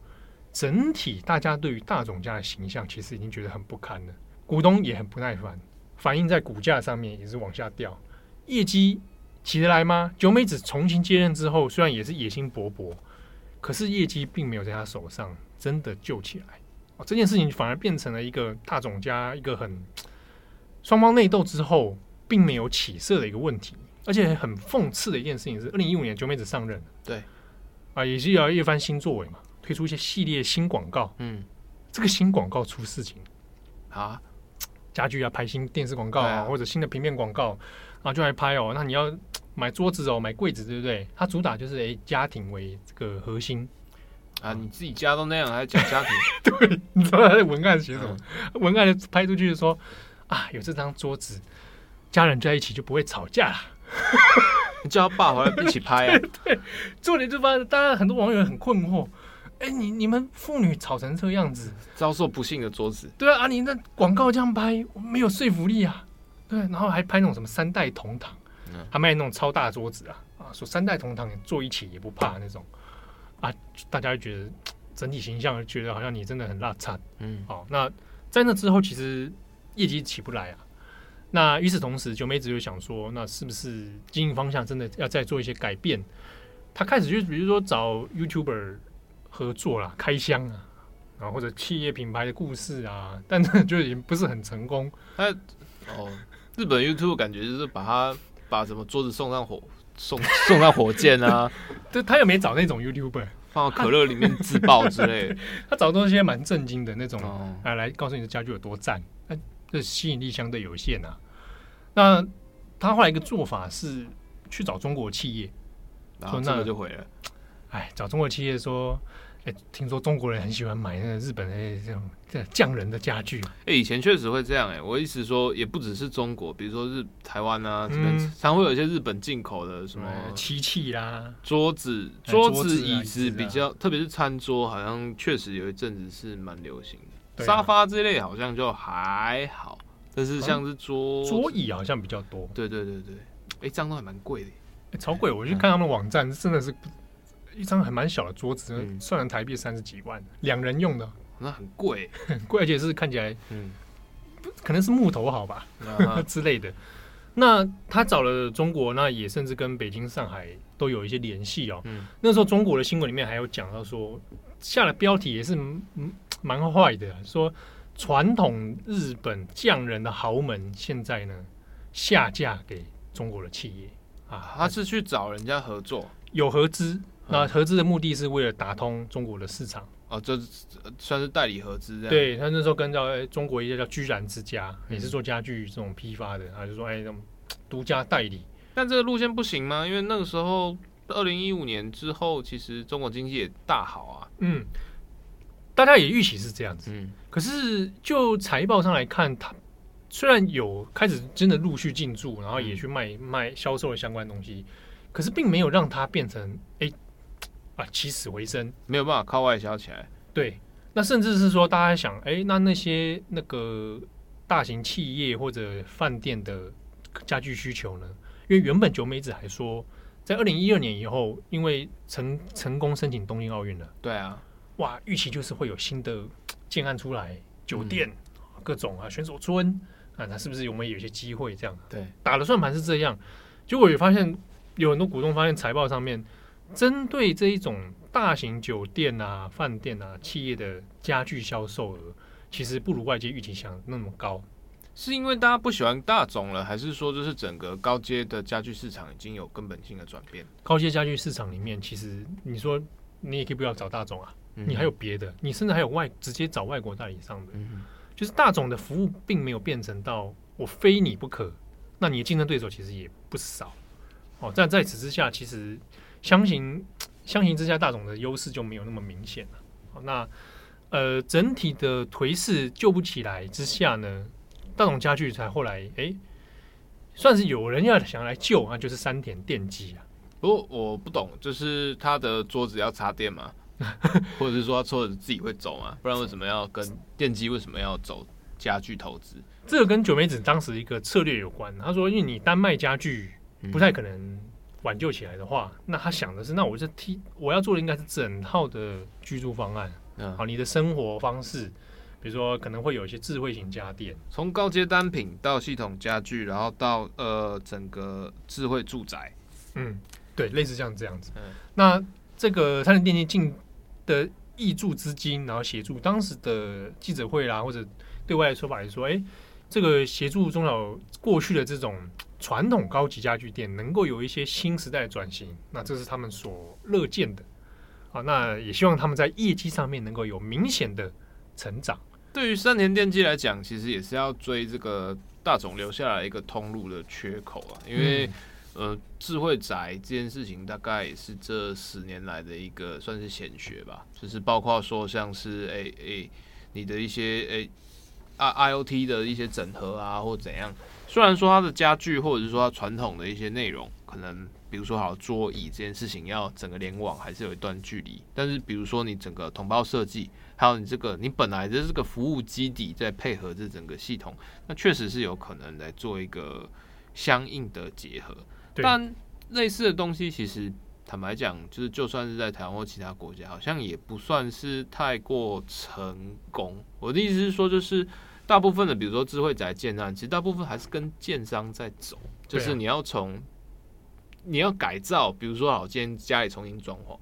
整体大家对于大总家的形象其实已经觉得很不堪了，股东也很不耐烦，反映在股价上面也是往下掉，业绩起得来吗？九美子重新接任之后，虽然也是野心勃勃，可是业绩并没有在他手上真的救起来，哦，这件事情反而变成了一个大总家一个很双方内斗之后并没有起色的一个问题，而且很讽刺的一件事情是，二零一五年九美子上任，对。啊，也是要一番新作为嘛，推出一些系列新广告。嗯，这个新广告出事情啊，家具要拍新电视广告啊，或者新的平面广告，然后就来拍哦。那你要 买桌子哦，买柜子，对不对？它主打就是诶，家庭为这个核心啊。你自己家都那样，还讲家庭？对，你知道他的文案写什么？嗯、文案拍出去就说啊，有这张桌子，家人在一起就不会吵架了。你叫他爸回来一起拍啊！对，重点就发现，大家很多网友很困惑。哎，你你们妇女吵成这个样子，遭受不幸的桌子。对啊，啊，你那广告这样拍没有说服力啊。对，然后还拍那种什么三代同堂，还卖那种超大桌子啊啊，说三代同堂坐一起也不怕那种啊，大家就觉得整体形象觉得好像你真的很邋遢。嗯，好，那在那之后其实业绩起不来啊。那与此同时，九妹子就想说，那是不是经营方向真的要再做一些改变？他开始就比如说找 YouTuber 合作啦，开箱啊，然后或者企业品牌的故事啊，但是就已经不是很成功。他哦，日本 YouTube 感觉就是把他把什么桌子送上火，送送上火箭啊，对，他又没找那种 YouTuber 放到可乐里面自爆之类的，他找东西蛮震惊的那种，哦、啊，来告诉你的家具有多赞。这吸引力相对有限啊。那他后来一个做法是去找中国企业，然后那个就毁了。哎，找中国企业说，哎，听说中国人很喜欢买那个日本的这种这匠人的家具。哎，以前确实会这样。哎，我意思说，也不只是中国，比如说日台湾啊，这边常会有一些日本进口的什么漆器啦、桌子、桌子、椅子，比较特别是餐桌，好像确实有一阵子是蛮流行的。沙发之类好像就还好，但是像是桌桌椅好像比较多。对对对对，哎，这样都还蛮贵的，超贵！我去看他们网站，真的是。一张还蛮小的桌子，嗯、算了台币三十几万，两人用的，那很贵，很贵，而且是看起来，嗯，可能是木头好吧、啊、之类的。那他找了中国，那也甚至跟北京、上海都有一些联系哦。嗯、那时候中国的新闻里面还有讲到说，下了标题也是蛮坏的，说传统日本匠人的豪门现在呢下嫁给中国的企业啊，他是去找人家合作，有合资。那合资的目的是为了打通中国的市场哦，这算是代理合资这样。对，他那时候跟着中国一家叫居然之家，也是做家具这种批发的，他就说哎，那种独家代理。但这个路线不行吗？因为那个时候二零一五年之后，其实中国经济也大好啊。嗯，大家也预期是这样子。嗯，可是就财报上来看，它虽然有开始真的陆续进驻，然后也去卖卖销售的相关东西，可是并没有让它变成哎。啊，起死回生没有办法靠外销起来。对，那甚至是说，大家想，哎，那那些那个大型企业或者饭店的家具需求呢？因为原本九美子还说，在二零一二年以后，因为成成功申请东京奥运了。对啊，哇，预期就是会有新的 建案出来，酒店、嗯、各种啊，选手村啊，那是不是我们有些机会这样？对，打的算盘是这样，结果也发现有很多股东发现财报上面。针对这一种大型酒店啊、饭店啊企业的家具销售额，其实不如外界预期想那么高。是因为大家不喜欢大众了，还是说就是整个高阶的家具市场已经有根本性的转变？高阶家具市场里面，其实你说你也可以不要找大众啊，你还有别的，你甚至还有外直接找外国代理商的，嗯、就是大众的服务并没有变成到我非你不可，那你的竞争对手其实也不少。哦，但在此之下，其实。相形相形之下，大众的优势就没有那么明显了。好，那呃，整体的颓势救不起来之下呢，大众家具才后来哎、欸，算是有人要想来救啊，就是山田电机啊。不过我不懂，就是他的桌子要插电吗？或者是说他桌子自己会走嘛？不然为什么要跟电机？为什么要走家具投资？这个跟九美子当时一个策略有关。他说，因为你单卖家具不太可能。挽救起来的话，那他想的是，那我这替我要做的应该是整套的居住方案。嗯，好，你的生活方式，比如说可能会有一些智慧型家电，从高阶单品到系统家具，然后到呃整个智慧住宅。嗯，对，类似像这样子。嗯，那这个三菱电机进的挹注资金，然后协助当时的记者会啦，或者对外的说法来说，哎、欸，这个协助中小过去的这种。传统高级家具店能够有一些新时代的转型，那这是他们所乐见的。好，那也希望他们在业绩上面能够有明显的成长。对于三田电机来讲，其实也是要追这个大总留下来一个通路的缺口啊。因为、嗯、呃，智慧宅这件事情大概也是这十年来的一个算是显学吧，就是包括说像是诶诶、你的一些诶、欸、I IoT 的一些整合啊，或怎样。虽然说它的家具或者是说它传统的一些内容，可能比如说好桌椅这件事情要整个联网还是有一段距离，但是比如说你整个统包设计，还有你这个你本来的这个服务基底在配合这整个系统，那确实是有可能来做一个相应的结合。对但类似的东西其实坦白讲，就是就算是在台湾或其他国家，好像也不算是太过成功。我的意思是说，就是。大部分的，比如说智慧宅建案，其实大部分还是跟建商在走，就是你要从你要改造，比如说好，今天家里重新装潢，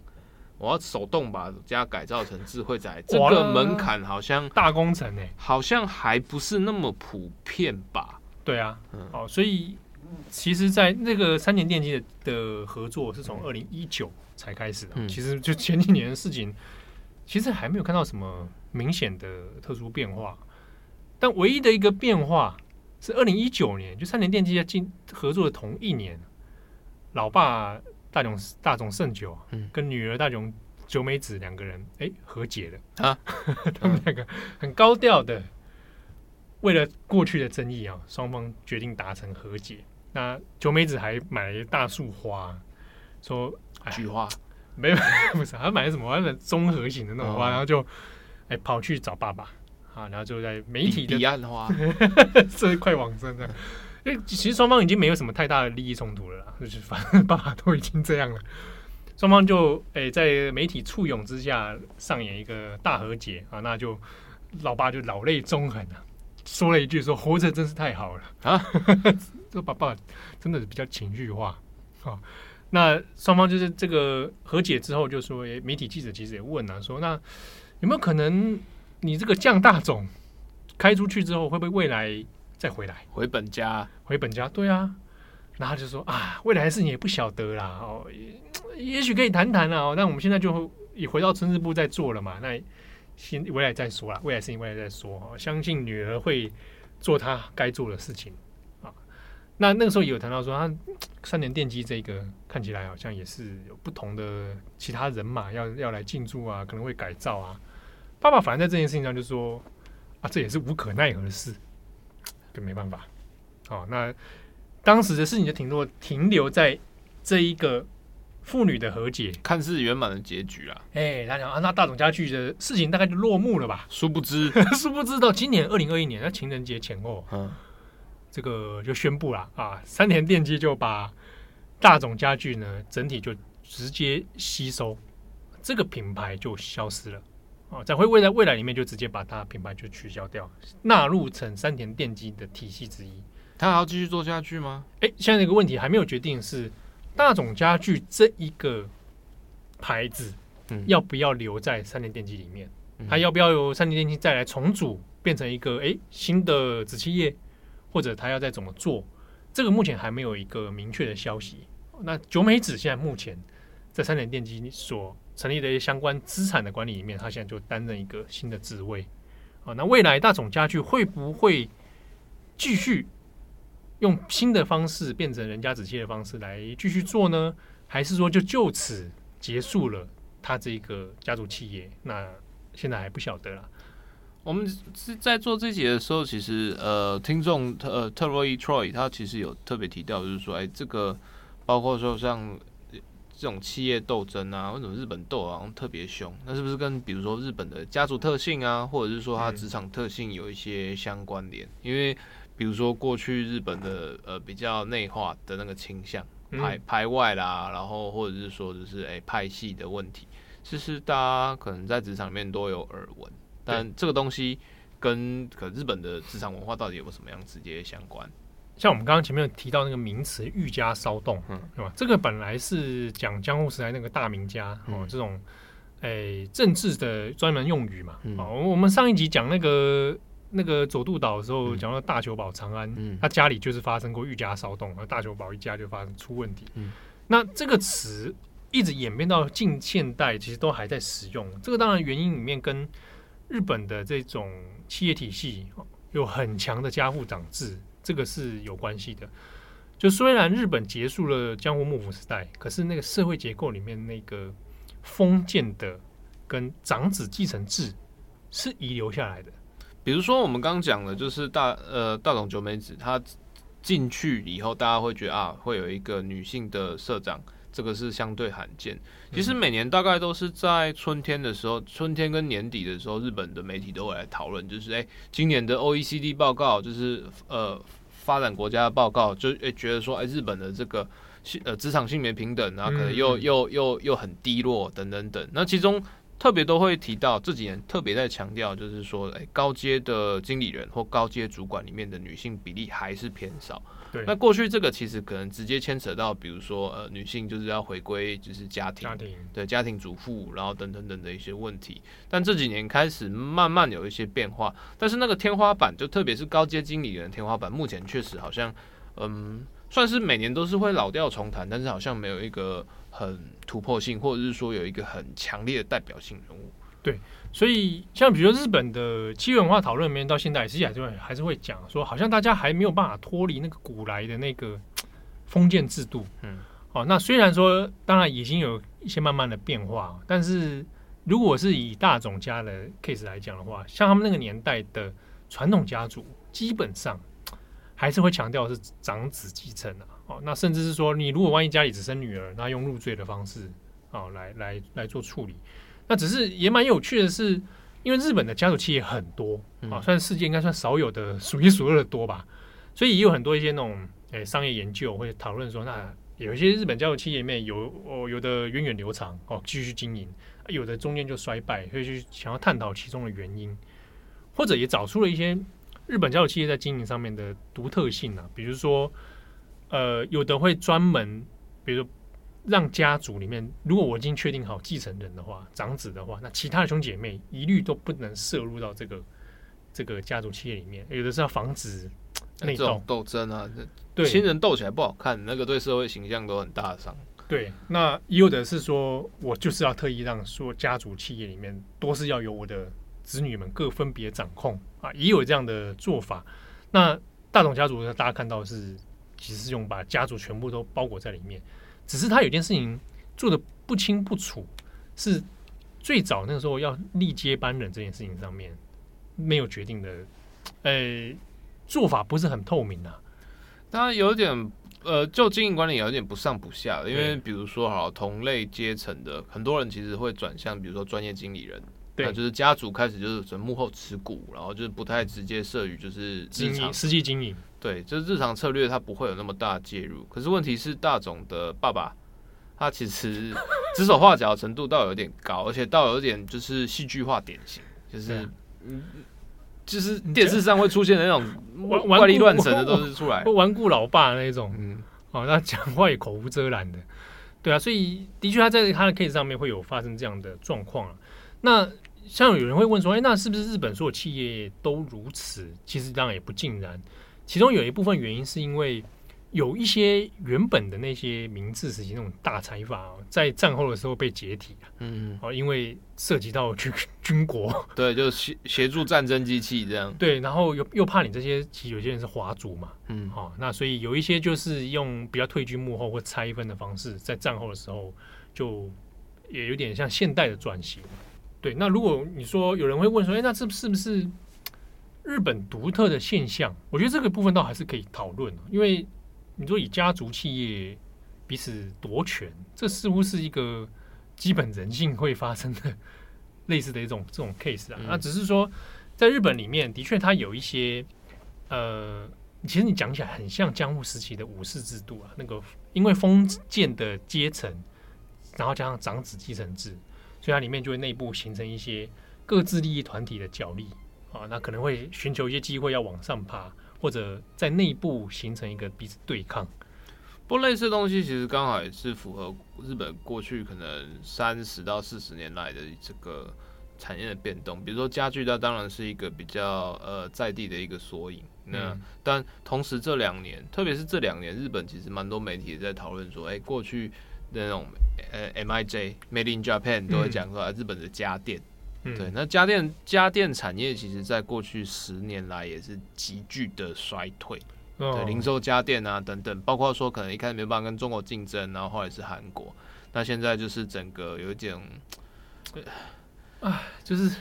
我要手动把家改造成智慧宅，这个门槛好像大工程哎，好像还不是那么普遍吧？对啊，嗯，哦，所以其实，在那个三年电机的的合作是从二零一九才开始的，嗯，其实就前几年的事情，其实还没有看到什么明显的特殊变化。但唯一的一个变化是，二零一九年就三年电机在进合作的同一年，老爸大冢大冢胜久，跟女儿大冢久美子两个人哎、欸、和解了。啊，他们两个很高调的为了过去的争议啊，双方决定达成和解。那九美子还买了一大束花，说菊花没有 不是，他买了什么？他的综合型的那种花，然后就哎、欸、跑去找爸爸啊，然后就在媒体的彼岸花，这一块往生的。因为其实双方已经没有什么太大的利益冲突了啦，就是反正爸爸都已经这样了，双方就诶、欸、在媒体簇拥之下上演一个大和解啊，那就老爸就老泪纵横啊，说了一句说活着真是太好了。啊，这爸爸真的是比较情绪化啊。那双方就是这个和解之后就说，媒体记者其实也问啊，说那有没有可能你这个降大总开出去之后会不会未来？再回来，回本家，回本家，对啊，然后就说啊，未来的事情也不晓得啦，哦，也，也许可以谈谈啊，那我们现在就也回到村支部在做了嘛，那先未来再说啦，未来事情未来再说，相信女儿会做她该做的事情啊。那那个时候有谈到说，他三年电机这个看起来好像也是有不同的其他人马要要来进驻啊，可能会改造啊。爸爸反正在这件事情上就说啊，这也是无可奈何的事。就没办法，好，那当时的事情就停落停留在这一个父女的和解，看似圆满的结局啊。哎，他讲啊，那大总家具的事情大概就落幕了吧？殊不知，殊不知到今年二零二一年，那情人节前后，嗯，这个就宣布了啊，三田电机就把大总家具呢整体就直接吸收，这个品牌就消失了。哦，在会未来未来里面就直接把它品牌就取消掉，纳入成三田电机的体系之一。他还要继续做下去吗？哎，现在这个问题还没有决定是大总家具这一个牌子，嗯，要不要留在三菱电机里面？他要不要由三菱电机再来重组，变成一个哎新的子企业，或者它要再怎么做？这个目前还没有一个明确的消息。那九美子现在目前在三联电机所。成立的一些相关资产的管理里面，它现在就担任一个新的职位啊。那未来大总家具会不会继续用新的方式变成人家子企业的方式来继续做呢？还是说就就此结束了他这个家族企业？那现在还不晓得了。我们是在做这节的时候，其实呃，听众呃特洛伊 Troy 他其实有特别提到，就是说，哎，这个包括说像。这种企业斗争啊，为什么日本斗啊特别凶？那是不是跟比如说日本的家族特性啊，或者是说他职场特性有一些相关联？因为比如说过去日本的呃比较内化的那个倾向，排排外啦，然后或者是说就是哎、欸、派系的问题，其实大家可能在职场里面都有耳闻，但这个东西跟可日本的职场文化到底有没有什么样直接相关？像我们刚刚前面有提到那个名词“御家骚动”，嗯，对吧？这个本来是讲江户时代那个大名家哦、嗯，这种诶、欸、政治的专门用语嘛。嗯、哦，我们上一集讲那个那个佐渡岛的时候，讲、嗯、到大久保长安、嗯，他家里就是发生过御家骚动，而大久保一家就发生出问题。嗯，那这个词一直演变到近现代，其实都还在使用。这个当然原因里面跟日本的这种企业体系有很强的家父长制。这个是有关系的，就虽然日本结束了江户幕府时代，可是那个社会结构里面那个封建的跟长子继承制是遗留下来的。比如说我们刚刚讲的，就是大呃大董九美子，她进去以后，大家会觉得啊，会有一个女性的社长。这个是相对罕见。其实每年大概都是在春天的时候，春天跟年底的时候，日本的媒体都会来讨论，就是诶，今年的 OECD 报告，就是呃发展国家的报告，就诶觉得说，诶日本的这个性呃职场性别平等，然后可能又又又又很低落等等等。那其中特别都会提到这几年特别在强调，就是说，诶高阶的经理人或高阶主管里面的女性比例还是偏少。对那过去这个其实可能直接牵扯到，比如说呃，女性就是要回归就是家庭，家庭对家庭主妇，然后等等等的一些问题。但这几年开始慢慢有一些变化，但是那个天花板，就特别是高阶经理人的天花板，目前确实好像嗯，算是每年都是会老调重弹，但是好像没有一个很突破性，或者是说有一个很强烈的代表性人物。对。所以，像比如说日本的企业文化讨论里面，到现在其实还是会还是会讲说，好像大家还没有办法脱离那个古来的那个封建制度。嗯，哦，那虽然说，当然已经有一些慢慢的变化，但是如果是以大总家的 case 来讲的话，像他们那个年代的传统家族，基本上还是会强调是长子继承啊。哦，那甚至是说，你如果万一家里只生女儿，那用入赘的方式，哦，来来来做处理。那只是也蛮有趣的是，因为日本的家族企业很多啊，算是世界应该算少有的数一数二的多吧，所以也有很多一些那种诶商业研究会讨论说那。有一些日本家族企业里面有哦，有的源远流长哦，继续经营；有的中间就衰败，所以去想要探讨其中的原因，或者也找出了一些日本家族企业在经营上面的独特性啊。比如说，呃，有的会专门，比如说让家族里面，如果我已经确定好继承人的话，长子的话，那其他的兄姐妹一律都不能摄入到这个这个家族企业里面。有的是要防止。那这种斗争啊，对亲人斗起来不好看，那个对社会形象都很大的伤。对，那也有的是说，我就是要特意让说家族企业里面都是要由我的子女们各分别掌控啊，也有这样的做法。那大董家族呢，大家看到是其实是用把家族全部都包裹在里面，只是他有件事情做的不清不楚，是最早那个时候要立接班人这件事情上面没有决定的，诶、欸。做法不是很透明啊，当然有点呃，就经营管理有点不上不下的，因为比如说哈同类阶层的很多人其实会转向，比如说专业经理人，对，就是家族开始就是从幕后持股，然后就是不太直接涉于就是经营实际经营，对，就是日常策略它不会有那么大介入。可是问题是大总的爸爸，他其实指手画脚的程度倒有点高，而且倒有点就是戏剧化典型，就是嗯。就是电视上会出现的那种 怪力乱神的都是出来，顽固老爸那种，嗯，哦，那讲话也口无遮拦的，对啊，所以的确他在他的 case 上面会有发生这样的状况啊。那像有人会问说，哎，那是不是日本所有企业都如此？其实当然也不尽然，其中有一部分原因是因为。有一些原本的那些明治时期那种大财阀，在战后的时候被解体啊，嗯，哦，因为涉及到军军国，对，就协协助战争机器这样，对，然后又又怕你这些，其实有些人是华族嘛，嗯，好，那所以有一些就是用比较退居幕后或拆分的方式，在战后的时候就也有点像现代的转型，对。那如果你说有人会问说，哎，那这是不是日本独特的现象？我觉得这个部分倒还是可以讨论，因为。你说以家族企业彼此夺权，这似乎是一个基本人性会发生的类似的一种这种 case 啊。那只是说，在日本里面，的确它有一些呃，其实你讲起来很像江户时期的武士制度啊。那个因为封建的阶层，然后加上长子继承制，所以它里面就会内部形成一些各自利益团体的角力啊。那可能会寻求一些机会要往上爬。或者在内部形成一个彼此对抗，不过类似的东西其实刚好也是符合日本过去可能三十到四十年来的这个产业的变动。比如说家具，它当然是一个比较呃在地的一个缩影。那、嗯、但同时这两年，特别是这两年，日本其实蛮多媒体也在讨论说，哎、欸，过去那种呃 MIJ Made in Japan 都会讲说日本的家电。对，那家电家电产业其实在过去十年来也是急剧的衰退，对，零售家电啊等等，包括说可能一开始没办法跟中国竞争，然后后来是韩国，那现在就是整个有一点，啊，就是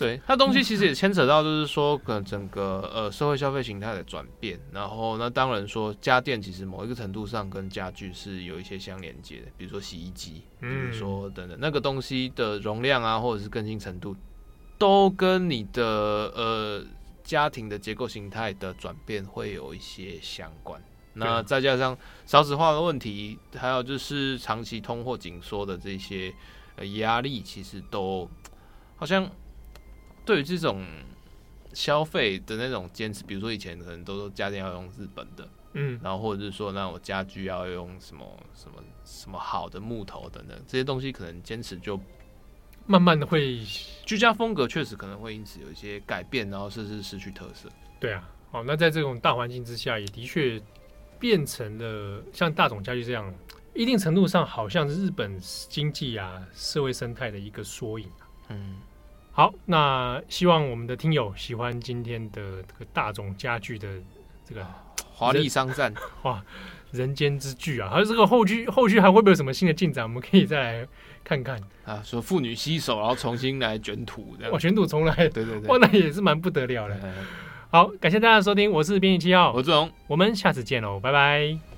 对它东西其实也牵扯到，就是说可能整个呃社会消费形态的转变，然后那当然说家电其实某一个程度上跟家具是有一些相连接的，比如说洗衣机。比如说，等等，那个东西的容量啊，或者是更新程度，都跟你的呃家庭的结构形态的转变会有一些相关。那再加上少子化的问题，还有就是长期通货紧缩的这些呃压力，其实都好像对于这种消费的那种坚持，比如说以前可能都说家电要用日本的。嗯，然后或者是说，那我家具要用什么什么什么好的木头等等这些东西，可能坚持就慢慢的会居家风格确实可能会因此有一些改变，然后甚至失去特色。对啊，好，那在这种大环境之下，也的确变成了像大众家具这样，一定程度上好像是日本经济啊社会生态的一个缩影啊。嗯，好，那希望我们的听友喜欢今天的这个大众家具的这个。华丽商战，哇！人间之剧啊，还有这个后续后续还会不会有什么新的进展？我们可以再来看看啊。说妇女洗手，然后重新来卷土，这样哇，卷土重来，对对对，哇，那也是蛮不得了的。好，感谢大家的收听，我是编辑七号，我是志荣，我们下次见喽，拜拜。